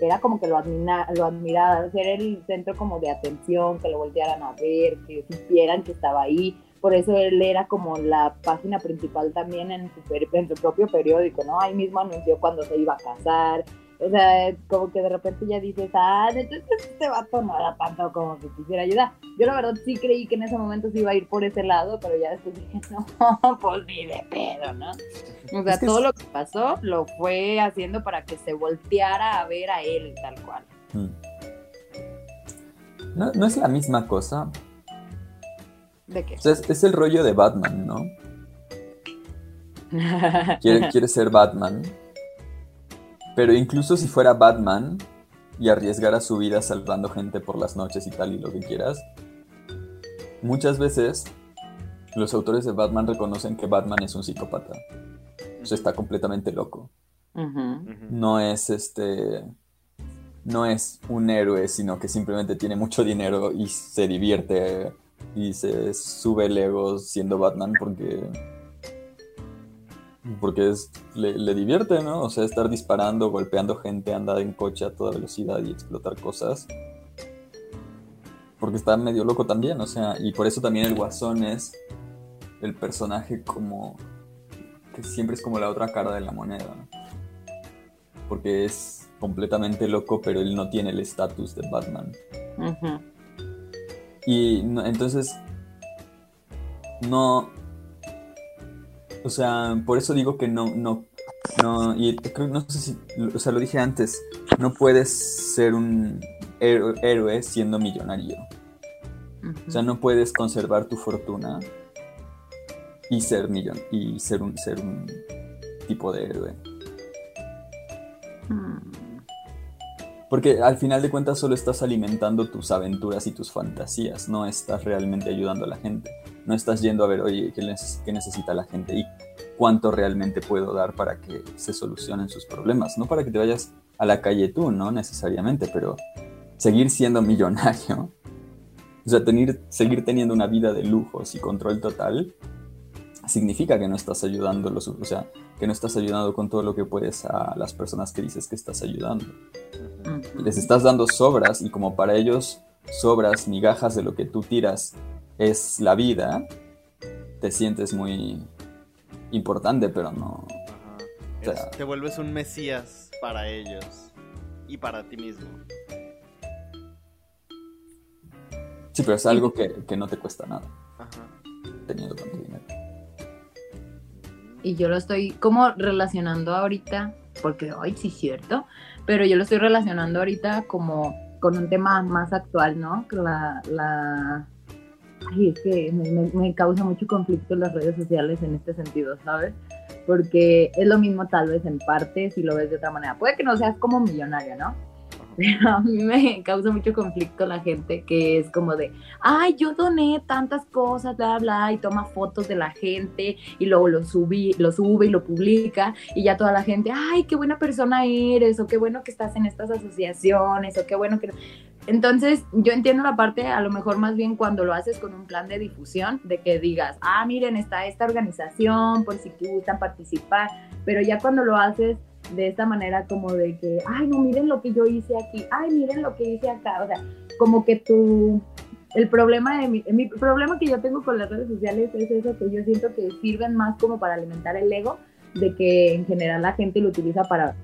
[SPEAKER 3] era como que lo, admira, lo admirara, ser el centro como de atención, que lo voltearan a ver, que supieran que estaba ahí. Por eso él era como la página principal también en su, en su propio periódico, ¿no? Ahí mismo anunció cuando se iba a casar. O sea, como que de repente ya dices, ah, entonces este vato no era tanto como que quisiera ayudar. Yo la verdad sí creí que en ese momento se iba a ir por ese lado, pero ya después dije, no, pues ni de pedo, ¿no? O sea,
[SPEAKER 2] Es que
[SPEAKER 3] todo
[SPEAKER 2] es-
[SPEAKER 3] lo que pasó lo fue haciendo para que se volteara a ver a él tal cual.
[SPEAKER 2] Mm. No, no es la misma cosa.
[SPEAKER 3] ¿De qué?
[SPEAKER 2] O sea, es, es el rollo de Batman, ¿no? Quiere, quiere ser Batman. Pero incluso si fuera Batman y arriesgara su vida salvando gente por las noches y tal y lo que quieras, muchas veces los autores de Batman reconocen que Batman es un psicópata. O sea, está completamente loco. No es este no es un héroe, sino que simplemente tiene mucho dinero y se divierte y se sube el siendo Batman porque porque es, le, divierte, ¿no? O sea, estar disparando, golpeando gente, andar en coche a toda velocidad y explotar cosas. Porque está medio loco también, o sea, y por eso también el Guasón es el personaje como que siempre es como la otra cara de la moneda. ¿no? Porque es completamente loco, pero él no tiene el estatus de Batman.
[SPEAKER 3] Ujú.
[SPEAKER 2] Y no- entonces, no. O sea, por eso digo que no, no, no, y creo, no sé si, o sea, lo dije antes, no puedes ser un héroe, héroe siendo millonario. O sea, no puedes conservar tu fortuna y ser millón y ser un ser un tipo de héroe.
[SPEAKER 3] Mm.
[SPEAKER 2] Porque al final de cuentas solo estás alimentando tus aventuras y tus fantasías, no estás realmente ayudando a la gente. No estás yendo a ver, oye, ¿qué, neces- qué necesita la gente y cuánto realmente puedo dar para que se solucionen sus problemas. No para que te vayas a la calle tú, no necesariamente, pero seguir siendo millonario, o sea, tener, seguir teniendo una vida de lujos y control total, significa que no estás ayudando, lo su- o sea, que no estás ayudando con todo lo que puedes a las personas que dices que estás ayudando les estás dando sobras y como para ellos sobras, migajas de lo que tú tiras es la vida, te sientes muy importante, pero no. O sea-
[SPEAKER 1] te vuelves un mesías para ellos y para ti mismo.
[SPEAKER 2] Sí, pero es algo que, que no te cuesta nada
[SPEAKER 1] Ajá.
[SPEAKER 2] teniendo tanto dinero.
[SPEAKER 3] Y yo lo estoy como relacionando ahorita, porque hoy sí es cierto, pero yo lo estoy relacionando ahorita como con un tema más actual, ¿no? La, la... Ay, es que me causa mucho conflicto las redes sociales en este sentido, ¿sabes? Porque es lo mismo tal vez en parte si lo ves de otra manera. Puede que no seas como millonario, ¿no? Pero a mí me causa mucho conflicto la gente que es como de, ay, yo doné tantas cosas, bla, bla, y toma fotos de la gente y luego lo, subí, lo sube y lo publica y ya toda la gente, ay, qué buena persona eres, o qué bueno que estás en estas asociaciones, o qué bueno que... Entonces, yo entiendo la parte, a lo mejor más bien cuando lo haces con un plan de difusión, de que digas, ah, miren, está esta organización, por si gustan participar, pero ya cuando lo haces de esta manera como de que, ay, no, miren lo que yo hice aquí, ay, miren lo que hice acá, o sea, como que tu, el problema de mi, mi problema que yo tengo con las redes sociales es eso, que yo siento que sirven más como para alimentar el ego, de que en general la gente lo utiliza para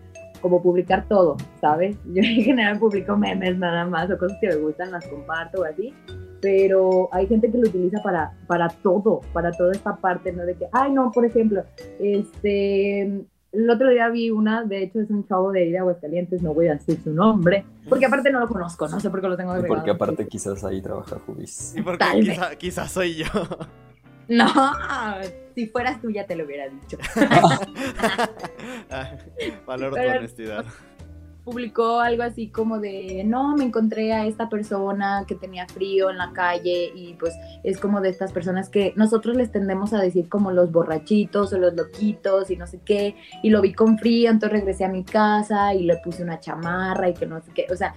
[SPEAKER 3] como publicar todo, ¿sabes? Yo en general publico memes nada más o cosas que me gustan, las comparto o así, pero hay gente que lo utiliza para, para todo, para toda esta parte, ¿no? De que, ay, no, por ejemplo, este, el otro día vi una, de hecho es un chavo de ahí de Aguascalientes, no voy a decir su nombre, porque aparte no lo conozco, no sé por qué lo tengo
[SPEAKER 2] Y
[SPEAKER 3] agregado.
[SPEAKER 2] porque aparte quizás ahí trabaja Jubis.
[SPEAKER 1] Y porque
[SPEAKER 3] Tal vez.
[SPEAKER 1] quizá, quizá soy yo.
[SPEAKER 3] No, si fueras tú ya te lo hubiera dicho.
[SPEAKER 1] Ah, Valoro tu honestidad.
[SPEAKER 3] Publicó algo así como de, no, me encontré a esta persona que tenía frío en la calle y pues es como de estas personas que nosotros les tendemos a decir como los borrachitos o los loquitos y no sé qué, y lo vi con frío, entonces regresé a mi casa y le puse una chamarra y que no sé qué, o sea,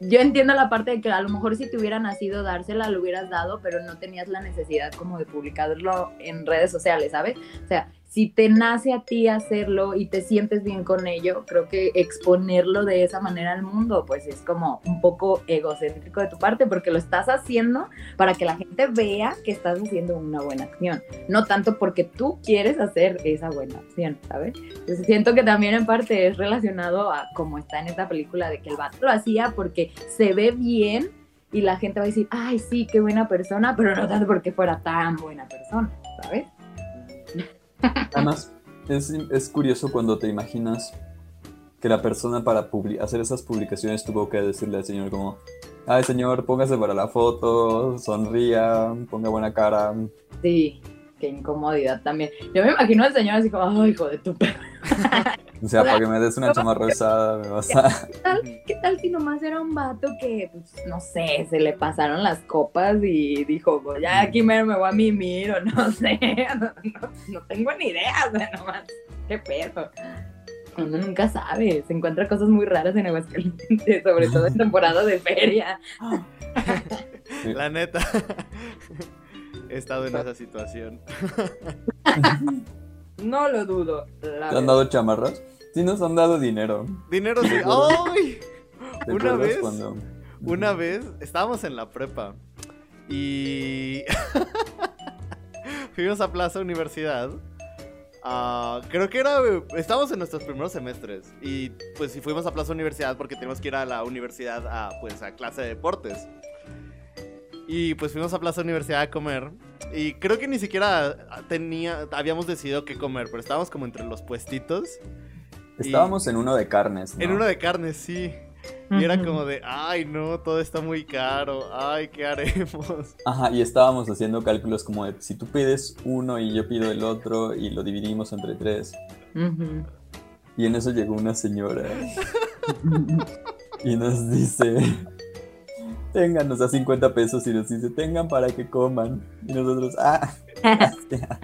[SPEAKER 3] yo entiendo la parte de que a lo mejor si te hubiera nacido dársela lo hubieras dado, pero no tenías la necesidad como de publicarlo en redes sociales, ¿sabes? O sea, si te nace a ti hacerlo y te sientes bien con ello, creo que exponerlo de esa manera al mundo, pues es como un poco egocéntrico de tu parte, porque lo estás haciendo para que la gente vea que estás haciendo una buena acción, no tanto porque tú quieres hacer esa buena acción, ¿sabes? Entonces siento que también en parte es relacionado a cómo está en esta película de que el vato lo hacía porque se ve bien y la gente va a decir, ay, sí, qué buena persona, pero no tanto porque fuera tan buena persona, ¿sabes?
[SPEAKER 2] Además, es, es curioso cuando te imaginas que la persona para publi- hacer esas publicaciones tuvo que decirle al señor como, ay señor, póngase para la foto, sonría, ponga buena cara.
[SPEAKER 3] Sí, qué incomodidad también. Yo me imagino al señor así como, ay, hijo de tu perro.
[SPEAKER 2] O sea, para que me des una chamarra usada, me vas a...
[SPEAKER 3] ¿Qué tal, ¿Qué tal si nomás era un vato que, pues, no sé, se le pasaron las copas y dijo, pues ya aquí mero me voy a mimir o no sé, no, no- no tengo ni idea, o sea, nomás, qué pedo. Uno nunca sabe, se encuentra cosas muy raras en Aguascalientes, sobre todo en temporada de feria.
[SPEAKER 1] La neta. He estado en esa situación.
[SPEAKER 3] No lo dudo.
[SPEAKER 2] ¿Te han dado chamarras? Sí, nos han dado dinero.
[SPEAKER 1] Dinero sí. ¡Ay!
[SPEAKER 2] ¿Te
[SPEAKER 1] Una vez-
[SPEAKER 2] cuando-
[SPEAKER 1] Una vez estábamos en la prepa y fuimos a Plaza Universidad. Ah, creo que era. Estábamos en nuestros primeros semestres. Y pues sí fuimos a Plaza Universidad porque teníamos que ir a la universidad a pues a clase de deportes. Y pues fuimos a Plaza Universidad a comer. Y creo que ni siquiera tenía, habíamos decidido qué comer, pero estábamos como entre los puestitos.
[SPEAKER 2] Estábamos en uno de carnes, ¿no?
[SPEAKER 1] En uno de carne, sí. Y era como de, ay no, todo está muy caro, ay, ¿qué haremos?
[SPEAKER 2] Ajá, y estábamos haciendo cálculos como de si tú pides uno y yo pido el otro y lo dividimos entre tres. Y en eso llegó una señora y nos dice, ténganos a 50 pesos y nos dice, tengan para que coman. Y nosotros, ah, gracias.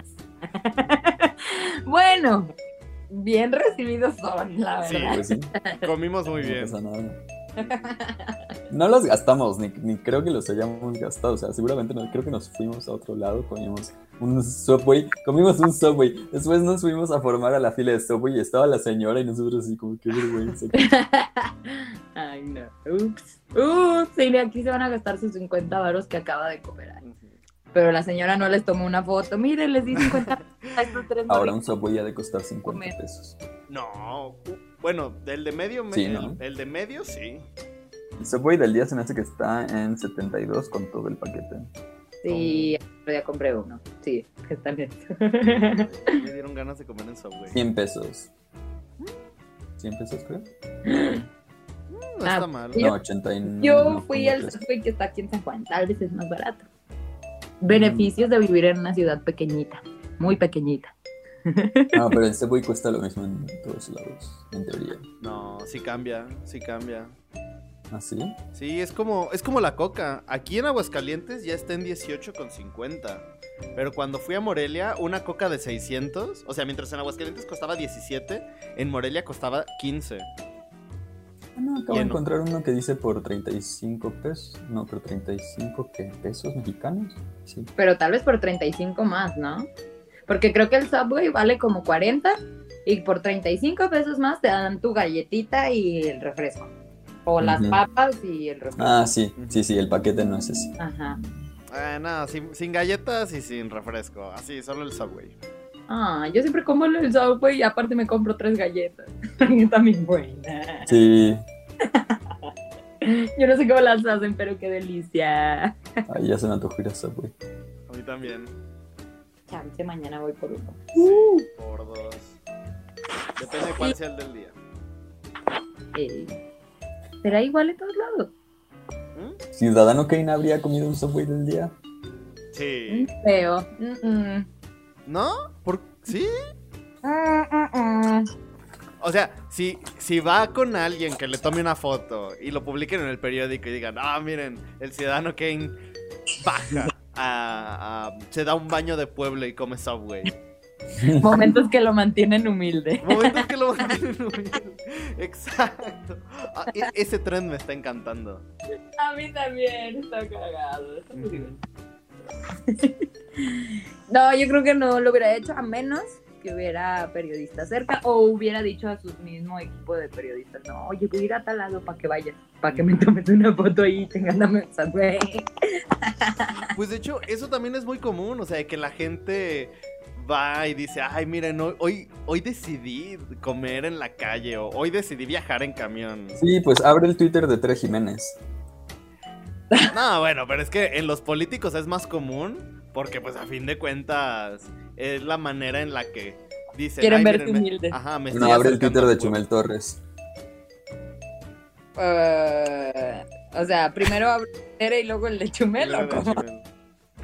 [SPEAKER 3] bueno, bien recibidos son, la
[SPEAKER 1] Sí,
[SPEAKER 3] verdad.
[SPEAKER 2] Pues sí,
[SPEAKER 1] Comimos muy
[SPEAKER 2] no
[SPEAKER 1] bien.
[SPEAKER 2] pasa nada. No los gastamos, ni, ni creo que los hayamos gastado. O sea, seguramente no, creo que nos fuimos a otro lado, comimos un Subway, comimos un Subway. Después nos fuimos a formar a la fila de Subway y estaba la señora y nosotros así como, qué vergüenza.
[SPEAKER 3] Ay, no. Ups. Ups. Sí, aquí se van a gastar sus 50 varos que acaba de comer. Ay, Pero la señora no les tomó una foto. Miren, les di 50 a estos tres
[SPEAKER 2] Ahora un. Subway ha de costar 50
[SPEAKER 3] Comer.
[SPEAKER 2] pesos.
[SPEAKER 1] No, bueno, del de medio, me-
[SPEAKER 2] Sí,
[SPEAKER 1] el,
[SPEAKER 2] ¿no?
[SPEAKER 1] el de medio sí.
[SPEAKER 2] El Subway del día se me hace que está en 72 con todo el paquete.
[SPEAKER 3] Sí, pero ya compré uno. Sí, que está bien.
[SPEAKER 1] Me dieron ganas de comer en Subway.
[SPEAKER 2] 100 pesos. 100 pesos creo.
[SPEAKER 1] No
[SPEAKER 3] Ah,
[SPEAKER 1] está mal.
[SPEAKER 3] Yo-
[SPEAKER 2] No, 89.
[SPEAKER 3] Yo fui al
[SPEAKER 2] pesos.
[SPEAKER 3] Subway que está aquí en San Juan. Tal vez es más barato. Beneficios de vivir en una ciudad pequeñita. Muy pequeñita.
[SPEAKER 2] No, pero el Subway cuesta lo mismo en todos lados, en teoría.
[SPEAKER 1] No, sí cambia, sí cambia.
[SPEAKER 2] ¿Ah, sí?
[SPEAKER 1] Sí, es como, es como la coca. Aquí en Aguascalientes ya está en 18,50. Pero cuando fui a Morelia, una coca de 600, o sea, mientras en Aguascalientes costaba 17, en Morelia costaba 15.
[SPEAKER 2] No, acabo de encontrar uno que dice por 35 pesos. No, pero 35 ¿qué? pesos mexicanos. Sí.
[SPEAKER 3] Pero tal vez por 35 más, ¿no? Porque creo que el Subway vale como 40 y por 35 pesos más te dan tu galletita y el refresco. O las papas y el refresco.
[SPEAKER 2] Ah, sí, sí, sí, el paquete no es ese.
[SPEAKER 3] Ajá.
[SPEAKER 1] Ah, no, sin, sin galletas y sin refresco. Así, solo el Subway.
[SPEAKER 3] Ah, yo siempre como el Subway y aparte me compro tres galletas. También buena.
[SPEAKER 2] Sí,
[SPEAKER 3] Yo no sé cómo las hacen, pero qué delicia.
[SPEAKER 2] ahí ya se me antojó ir a Subway.
[SPEAKER 1] A mí también.
[SPEAKER 3] Chance, mañana voy por uno.
[SPEAKER 1] Por dos. Depende de cuál sea el del día.
[SPEAKER 3] Eh, ¿Será igual en todos lados?
[SPEAKER 1] ¿Mm?
[SPEAKER 2] ¿Ciudadano Kane habría comido un Subway del día?
[SPEAKER 1] Sí.
[SPEAKER 3] Mm, Feo. Mm, mm.
[SPEAKER 1] ¿No? ¿Por... ¿Sí?
[SPEAKER 3] Mm, mm, mm.
[SPEAKER 1] O sea, si, si va con alguien que le tome una foto y lo publiquen en el periódico y digan, ah, miren, el ciudadano Kane baja a, a- se da un baño de pueblo y come Subway.
[SPEAKER 3] Momentos que lo mantienen humilde.
[SPEAKER 1] Momentos que lo mantienen humilde. Exacto. Ah, e- ese tren me está encantando.
[SPEAKER 3] A mí también, está cagado. Está muy divertido. No, yo creo que no lo hubiera hecho a menos que hubiera periodistas cerca o hubiera dicho a su mismo equipo de periodistas, no, oye, voy a ir a tal lado para que vayas, para que me tomes una foto ahí y tengan la mesa, güey.
[SPEAKER 1] Pues de hecho, eso también es muy común. O sea, que la gente va y dice, ay, miren, hoy, hoy, hoy decidí comer en la calle o hoy decidí viajar en camión.
[SPEAKER 2] Sí, pues abre el Twitter de Tere Jiménez.
[SPEAKER 1] No, bueno, pero es que en los políticos es más común porque pues a fin de cuentas es la manera en la que dicen...
[SPEAKER 3] Quieren
[SPEAKER 1] "Ay,
[SPEAKER 3] verse
[SPEAKER 1] miren, me-
[SPEAKER 3] humildes".
[SPEAKER 1] Ajá, me
[SPEAKER 2] No,
[SPEAKER 1] estoy
[SPEAKER 2] abre el Twitter de. Chumel Torres.
[SPEAKER 3] Eh, o sea, primero abre y luego el de Chumel, ¿o cómo?
[SPEAKER 1] Chumel.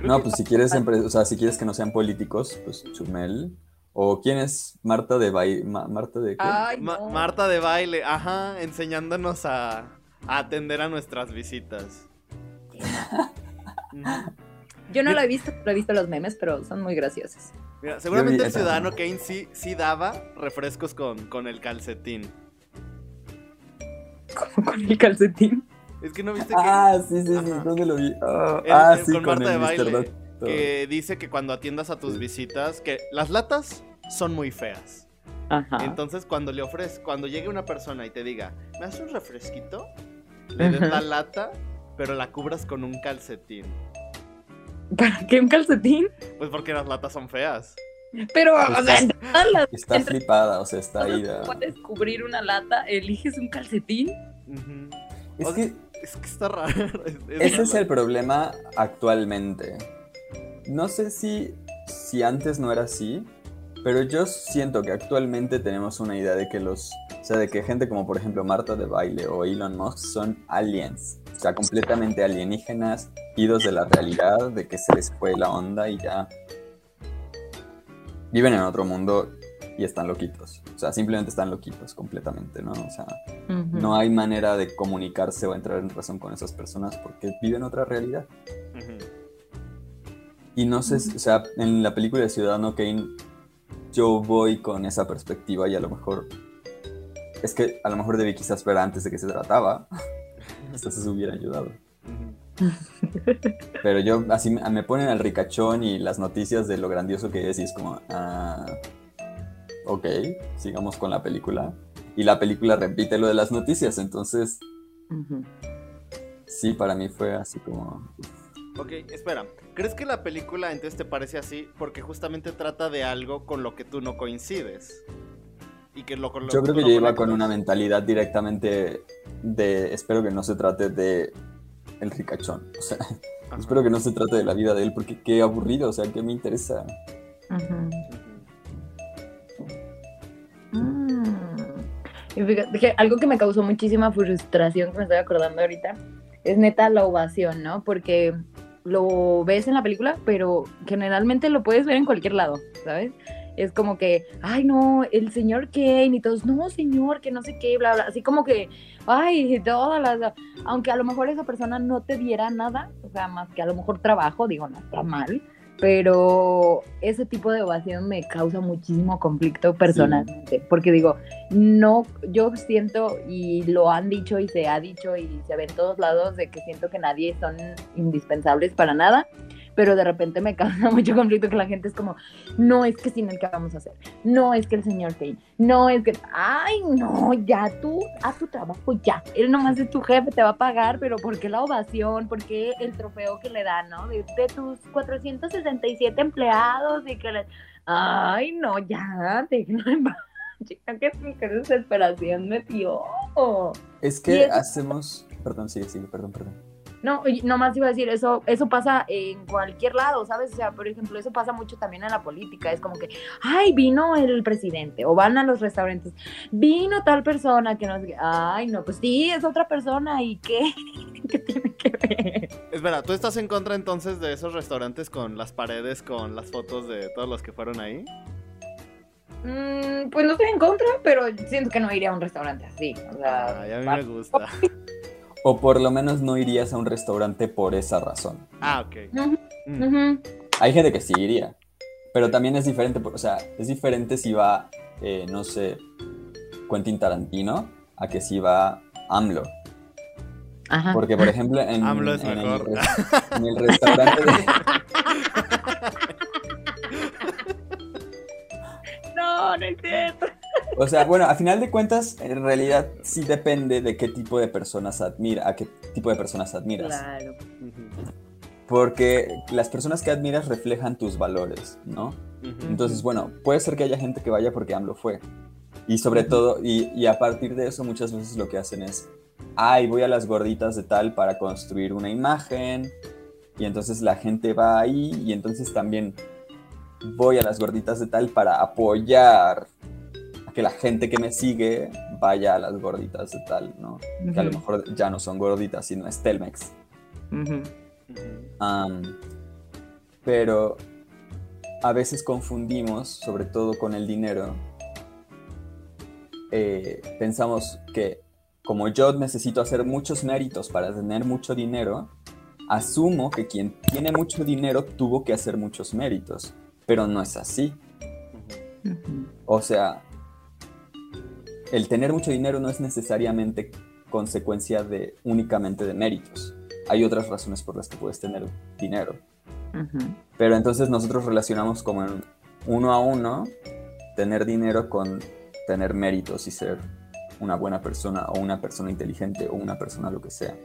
[SPEAKER 2] No, pues si quieres, empre- o sea, si quieres que no sean políticos, pues Chumel. ¿O quién es Marta de. Ma- Marta de qué?
[SPEAKER 3] Ay,
[SPEAKER 1] Ma-
[SPEAKER 3] no.
[SPEAKER 1] Marta de baile, ajá, enseñándonos a, a atender a nuestras visitas.
[SPEAKER 3] Yo no lo he visto, pero he visto los memes, pero son muy graciosos.
[SPEAKER 1] Mira, seguramente el ciudadano Kane sí, sí daba refrescos con, con el calcetín.
[SPEAKER 3] Como con el calcetín.
[SPEAKER 1] Es que no viste que,
[SPEAKER 2] Ah, sí, sí, sí. ¿dónde lo vi? Ah,
[SPEAKER 1] El-
[SPEAKER 2] ah,
[SPEAKER 1] el
[SPEAKER 2] sí,
[SPEAKER 1] con
[SPEAKER 2] con,
[SPEAKER 1] Marta
[SPEAKER 2] el
[SPEAKER 1] de baile, que dice que cuando atiendas a tus
[SPEAKER 2] Sí.
[SPEAKER 1] visitas, que las latas son muy feas.
[SPEAKER 3] Ajá.
[SPEAKER 1] Entonces cuando le ofreces, cuando llegue una persona y te diga, ¿me das un refresquito? Le des la lata, pero la cubras con un calcetín.
[SPEAKER 3] ¿Para qué un calcetín?
[SPEAKER 1] Pues porque las latas son feas.
[SPEAKER 3] Pero,
[SPEAKER 2] Pues
[SPEAKER 3] o sea,
[SPEAKER 2] está-
[SPEAKER 3] entre todas las
[SPEAKER 2] Está
[SPEAKER 3] entre
[SPEAKER 2] flipada, o sea, está
[SPEAKER 3] cosas
[SPEAKER 2] ahí.
[SPEAKER 3] que
[SPEAKER 2] da-
[SPEAKER 3] puedes cubrir una lata, eliges un calcetín.
[SPEAKER 2] Es
[SPEAKER 1] O
[SPEAKER 2] que
[SPEAKER 1] Es que está raro. es- es
[SPEAKER 2] ese es el problema actualmente. No sé si, si antes no era así, pero yo siento que actualmente tenemos una idea de que los sea, de que gente como por ejemplo Marta de Baile o Elon Musk son aliens. O sea, completamente alienígenas, idos de la realidad, de que se les fue la onda y ya viven en otro mundo y están loquitos. O sea, simplemente están loquitos completamente, ¿no? O sea, no hay manera de comunicarse o entrar en razón con esas personas porque viven otra realidad. Y no sé, o sea, en la película de Ciudadano Kane yo voy con esa perspectiva y a lo mejor es que a lo mejor debí quizás ver antes de qué se trataba. Quizás eso hubiera ayudado. Pero yo así me, ponen al ricachón y las noticias de lo grandioso que es y es como, ah, ok, sigamos con la película. Y la película repite lo de las noticias, entonces sí, para mí fue así como...
[SPEAKER 1] Ok, espera. ¿Crees que la película entonces te parece así porque justamente trata de algo con lo que tú no coincides? Y que lo, con lo
[SPEAKER 2] Yo creo que yo iba con una mentalidad directamente de, espero que no se trate de el ricachón, o sea,
[SPEAKER 1] Ajá.
[SPEAKER 2] espero que no se trate de la vida de él, porque qué aburrido, o sea, ¿qué me interesa?
[SPEAKER 3] Mm. Y fíjate que algo que me causó muchísima frustración, que me estoy acordando ahorita, es neta la ovación, ¿no? Porque lo ves en la película, pero generalmente lo puedes ver en cualquier lado, ¿sabes? Es como que, ay, no, el señor Kane y todos, no, señor, que no sé qué, bla, bla. Así como que, ay, todas las. Aunque a lo mejor esa persona no te diera nada, o sea, más que a lo mejor trabajo, digo, no está mal, pero ese tipo de ovación me causa muchísimo conflicto personalmente, porque digo, no, yo siento y lo han dicho y se ha dicho y se ve en todos lados de que siento que nadie son indispensables para nada, pero de repente me causa mucho conflicto que la gente es como, no es que sin el que vamos a hacer, no es que el señor Kane, no es que, ay, no, ya tú, haz tu trabajo ya, él nomás es tu jefe, te va a pagar, pero ¿por qué la ovación? ¿Por qué el trofeo que le dan, no? De, de tus 467 empleados y que le... Ay, no, ya, déjenme en paz. Chica, qué, qué desesperación me dio.
[SPEAKER 2] Es que hacemos... Perdón, sigue, sigue, perdón, perdón.
[SPEAKER 3] No, nomás iba a decir, eso, eso pasa en cualquier lado, ¿sabes? O sea, por ejemplo, eso pasa mucho también en la política. Es como que, ay, vino el presidente, o van a los restaurantes, vino tal persona que no sé qué. Ay, no, pues sí, es otra persona, ¿y qué? ¿Qué tiene que ver?
[SPEAKER 1] Espera, ¿tú estás en contra entonces de esos restaurantes con las paredes, con las fotos de todos los que fueron ahí?
[SPEAKER 3] Mm, pues no estoy en contra, pero siento que no iría a un restaurante así. O sea,
[SPEAKER 1] Ay, a mí me gusta.
[SPEAKER 2] O por lo menos no irías a un restaurante por esa razón.
[SPEAKER 1] Ah, ok. Mm.
[SPEAKER 2] Hay gente que sí iría, pero también es diferente, por- o sea, es diferente si va, eh, no sé, Quentin Tarantino a que si va AMLO.
[SPEAKER 3] Ajá.
[SPEAKER 2] Porque, por ejemplo, en,
[SPEAKER 1] AMLO es
[SPEAKER 2] en el,
[SPEAKER 1] mejor.
[SPEAKER 2] res- en el restaurante de...
[SPEAKER 3] No, no es cierto.
[SPEAKER 2] O sea, bueno, a final de cuentas, en realidad sí depende de qué tipo de personas admira, a qué tipo de personas admiras.
[SPEAKER 3] Claro.
[SPEAKER 2] Porque las personas que admiras reflejan tus valores, ¿no? Entonces, bueno, puede ser que haya gente que vaya porque AMLO fue. Y sobre todo, y, y a partir de eso muchas veces lo que hacen es, ay, voy a las gorditas de tal para construir una imagen. Y entonces la gente va ahí y entonces también voy a las gorditas de tal para apoyar que la gente que me sigue vaya a las gorditas de tal, ¿no? Que a lo mejor ya no son gorditas, sino es Telmex. Pero a veces confundimos, sobre todo con el dinero, eh, pensamos que como yo necesito hacer muchos méritos para tener mucho dinero, asumo que quien tiene mucho dinero tuvo que hacer muchos méritos, pero no es así. O sea, el tener mucho dinero no es necesariamente consecuencia de únicamente de méritos. Hay otras razones por las que puedes tener dinero. Pero entonces nosotros relacionamos como en uno a uno tener dinero con tener méritos y ser una buena persona o una persona inteligente o una persona lo que sea.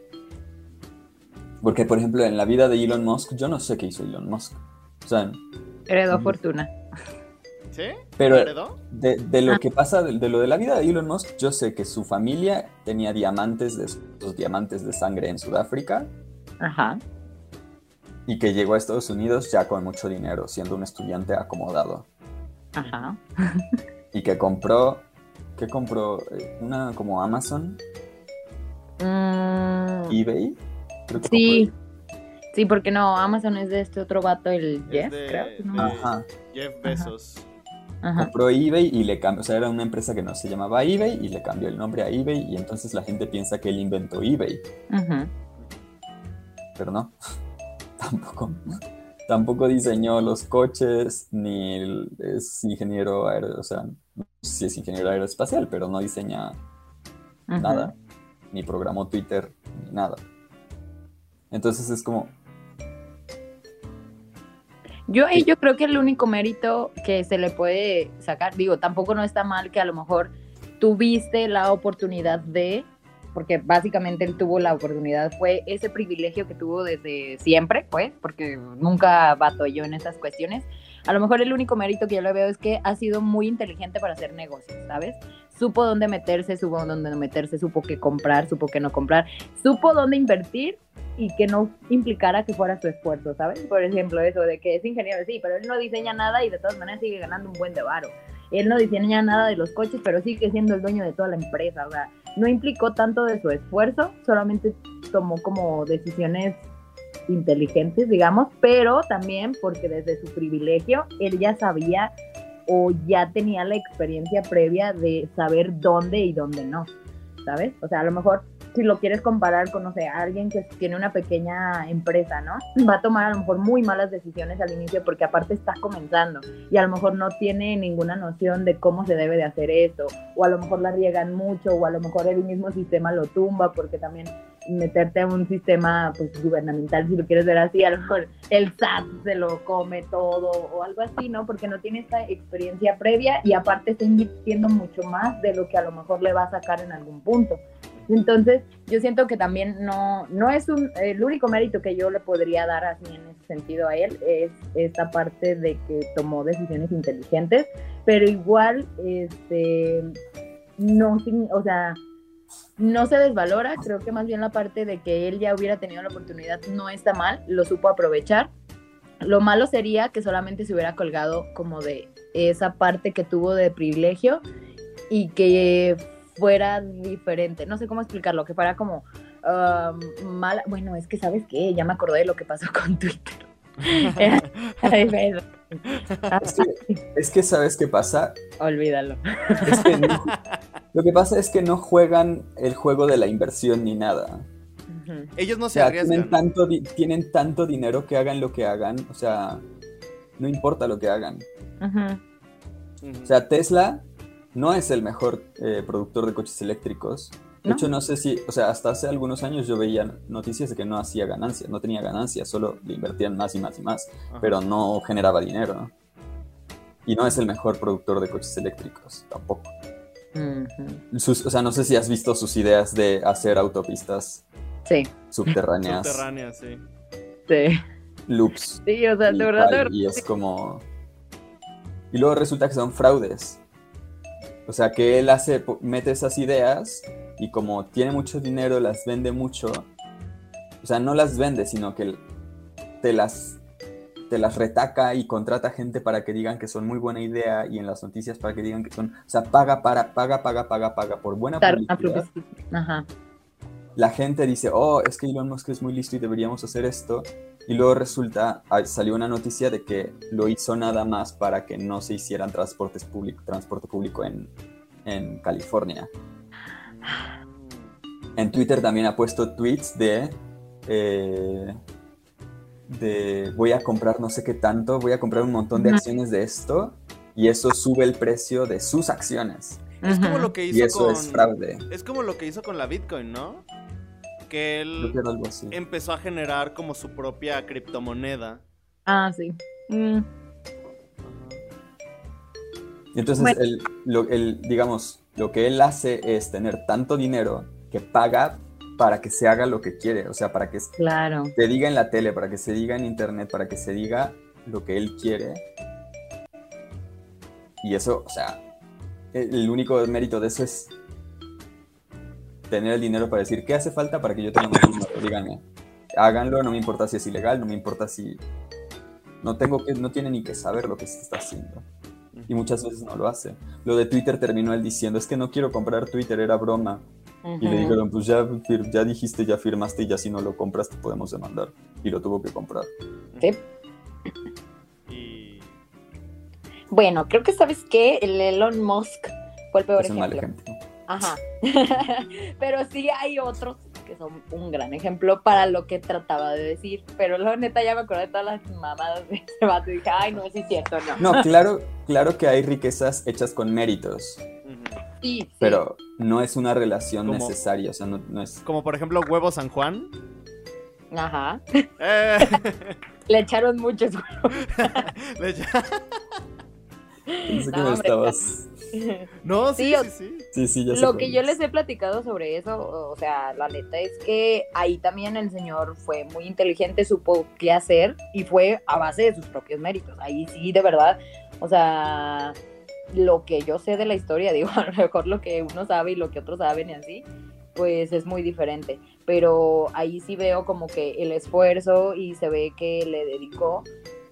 [SPEAKER 2] Porque, por ejemplo, en la vida de Elon Musk, yo no sé qué hizo Elon Musk. O sea,
[SPEAKER 3] Heredó
[SPEAKER 2] Ujú.
[SPEAKER 3] fortuna.
[SPEAKER 1] ¿Sí?
[SPEAKER 2] Pero- de, de lo
[SPEAKER 3] Ah.
[SPEAKER 2] que pasa, de, de lo de la vida de Elon Musk, yo sé que su familia tenía diamantes, de esos diamantes de sangre en Sudáfrica
[SPEAKER 3] Ajá.
[SPEAKER 2] y que llegó a Estados Unidos ya con mucho dinero, siendo un estudiante acomodado.
[SPEAKER 3] Ajá.
[SPEAKER 2] y que compró, ¿Qué compró? Eh, Una como Amazon,
[SPEAKER 3] Mm,
[SPEAKER 2] eBay. Creo que
[SPEAKER 3] sí. Sí, porque no, Amazon es de este otro vato, el
[SPEAKER 1] Es
[SPEAKER 3] Jeff,
[SPEAKER 1] de-
[SPEAKER 3] creo.
[SPEAKER 2] Ajá.
[SPEAKER 1] Jeff Bezos.
[SPEAKER 3] Ajá.
[SPEAKER 2] Compró eBay y le cambió, o sea, era una empresa que no se llamaba eBay y le cambió el nombre a eBay y entonces la gente piensa que él inventó eBay, pero no, tampoco. Tampoco diseñó los coches, ni es ingeniero aero, o sea, no sé si es ingeniero aeroespacial, pero no diseña nada, ni programó Twitter, ni nada. Entonces es como,
[SPEAKER 3] Yo, ahí yo creo que el único mérito que se le puede sacar, digo, tampoco no está mal que a lo mejor tuviste la oportunidad de, porque básicamente él tuvo la oportunidad, fue ese privilegio que tuvo desde siempre, pues, porque nunca batalló en esas cuestiones. A lo mejor el único mérito que yo le veo es que ha sido muy inteligente para hacer negocios, ¿sabes? Supo dónde meterse, supo dónde no meterse, supo qué comprar, supo qué no comprar, supo dónde invertir y que no implicara que fuera su esfuerzo, ¿sabes? Por ejemplo, eso de que es ingeniero, sí, pero él no diseña nada y de todas maneras sigue ganando un buen de varo. Él no diseña nada de los coches, pero sigue siendo el dueño de toda la empresa. O sea, no implicó tanto de su esfuerzo, solamente tomó como decisiones inteligentes, digamos, pero también porque desde su privilegio él ya sabía o ya tenía la experiencia previa de saber dónde y dónde no, ¿sabes? O sea, a lo mejor si lo quieres comparar con, no sé, alguien que tiene una pequeña empresa, ¿no? Va a tomar a lo mejor muy malas decisiones al inicio porque aparte está comenzando y a lo mejor no tiene ninguna noción de cómo se debe de hacer eso, o a lo mejor la riegan mucho, o a lo mejor el mismo sistema lo tumba porque también meterte a un sistema pues gubernamental, si lo quieres ver así, a lo mejor el SAT se lo come todo o algo así, ¿no? Porque no tiene esta experiencia previa y aparte está invirtiendo mucho más de lo que a lo mejor le va a sacar en algún punto. Entonces, yo siento que también no, no es un, el único mérito que yo le podría dar así en ese sentido a él, es esta parte de que tomó decisiones inteligentes, pero igual, este, no, o sea, no se desvalora, creo que más bien la parte de que él ya hubiera tenido la oportunidad no está mal, lo supo aprovechar. Lo malo sería que solamente se hubiera colgado como de esa parte que tuvo de privilegio y que fuera diferente. No sé cómo explicarlo, que fuera como mala. Bueno, es que sabes qué, ya me acordé de lo que pasó con Twitter.
[SPEAKER 2] Es que, es que ¿sabes qué pasa?
[SPEAKER 3] Olvídalo.
[SPEAKER 2] Es que no- lo que pasa es que no juegan el juego de la inversión ni nada.
[SPEAKER 1] Ellos no
[SPEAKER 2] O
[SPEAKER 1] se
[SPEAKER 2] sea,
[SPEAKER 1] arriesgan.
[SPEAKER 2] tienen tanto, di- tienen tanto dinero que hagan lo que hagan. O sea, no importa lo que hagan. O sea, Tesla no es el mejor eh, productor de coches eléctricos. De
[SPEAKER 3] ¿No?
[SPEAKER 2] hecho, no sé si, o sea, hasta hace algunos años yo veía noticias de que no hacía ganancias, no tenía ganancias, solo le invertían más y más y más,
[SPEAKER 1] Ajá.
[SPEAKER 2] pero no generaba dinero. ¿no? Y no es el mejor productor de coches eléctricos, tampoco. Sus- o sea, no sé si has visto sus ideas de hacer autopistas
[SPEAKER 3] Sí,
[SPEAKER 2] subterráneas,
[SPEAKER 1] Subterránea, sí.
[SPEAKER 3] sí.
[SPEAKER 2] loops.
[SPEAKER 3] Sí, o sea,
[SPEAKER 2] y
[SPEAKER 3] de verdad,
[SPEAKER 2] tal,
[SPEAKER 3] verdad.
[SPEAKER 2] y es como... Y luego resulta que son fraudes. O sea, que él hace, mete esas ideas y como tiene mucho dinero, las vende mucho. O sea, no las vende, sino que te las, te las retaca y contrata gente para que digan que son muy buena idea y en las noticias para que digan que son... O sea, paga, para, paga, paga, paga, paga por buena publicidad.
[SPEAKER 3] Ajá.
[SPEAKER 2] La gente dice, oh, es que Elon Musk es muy listo y deberíamos hacer esto. Y luego resulta, salió una noticia de que lo hizo nada más para que no se hicieran transportes público, transporte público en, en California. En Twitter también ha puesto tweets de, eh, de voy a comprar no sé qué tanto, voy a comprar un montón de acciones de esto y eso sube el precio de sus acciones.
[SPEAKER 1] Es como lo que
[SPEAKER 2] Y
[SPEAKER 1] hizo
[SPEAKER 2] eso
[SPEAKER 1] con.
[SPEAKER 2] es fraude.
[SPEAKER 1] Es como lo que hizo con la Bitcoin, ¿no? Que él
[SPEAKER 2] que era algo así.
[SPEAKER 1] empezó a generar como su propia criptomoneda.
[SPEAKER 3] Ah, sí. Mm,
[SPEAKER 2] entonces,
[SPEAKER 3] Bueno.
[SPEAKER 2] el, lo- el, digamos, lo que él hace es tener tanto dinero que paga para que se haga lo que quiere, o sea, para que
[SPEAKER 3] claro.
[SPEAKER 2] se diga en la tele, para que se diga en internet, para que se diga lo que él quiere. Y eso, o sea, el único mérito de eso es tener el dinero para decir, ¿qué hace falta para que yo tenga más dinero? Díganme. Háganlo, no me importa si es ilegal, no me importa si... No tengo que, no tiene ni que saber lo que se está haciendo. Y muchas veces no lo hace. Lo de Twitter terminó él diciendo, es que no quiero comprar Twitter, era broma. Y le dijeron, pues ya, ya dijiste, ya firmaste y ya si no lo compras te podemos demandar. Y lo tuvo que comprar.
[SPEAKER 3] Sí.
[SPEAKER 1] Y
[SPEAKER 3] Bueno, creo que sabes que el Elon Musk fue el peor
[SPEAKER 2] es un mal
[SPEAKER 3] ejemplo.
[SPEAKER 2] ejemplo.
[SPEAKER 3] Ajá. Pero sí hay otros que son un gran ejemplo para lo que trataba de decir. Pero la neta ya me acordé de todas las mamadas de ese vato y dije, ay, no, sí es cierto, no.
[SPEAKER 2] No, claro, claro que hay riquezas hechas con méritos.
[SPEAKER 3] Sí, sí.
[SPEAKER 2] pero no es una relación
[SPEAKER 1] Como-
[SPEAKER 2] necesaria, o sea, no, no es...
[SPEAKER 1] como por ejemplo Huevo San Juan.
[SPEAKER 3] Ajá.
[SPEAKER 1] Eh,
[SPEAKER 3] Le echaron muchos.
[SPEAKER 1] le echa-
[SPEAKER 2] Pensé que
[SPEAKER 3] No,
[SPEAKER 2] me
[SPEAKER 3] hombre,
[SPEAKER 2] estabas...
[SPEAKER 1] no, sí,
[SPEAKER 3] Sí, o-
[SPEAKER 1] sí, sí.
[SPEAKER 2] Sí, sí, ya sé
[SPEAKER 3] Lo que yo
[SPEAKER 2] es.
[SPEAKER 3] les he platicado sobre eso, o sea, la neta es que ahí también el señor fue muy inteligente, supo qué hacer y fue a base de sus propios méritos. Ahí sí, de verdad, o sea, lo que yo sé de la historia, digo, a lo mejor lo que uno sabe y lo que otros saben y así, pues es muy diferente. Pero ahí sí veo como que el esfuerzo y se ve que le dedicó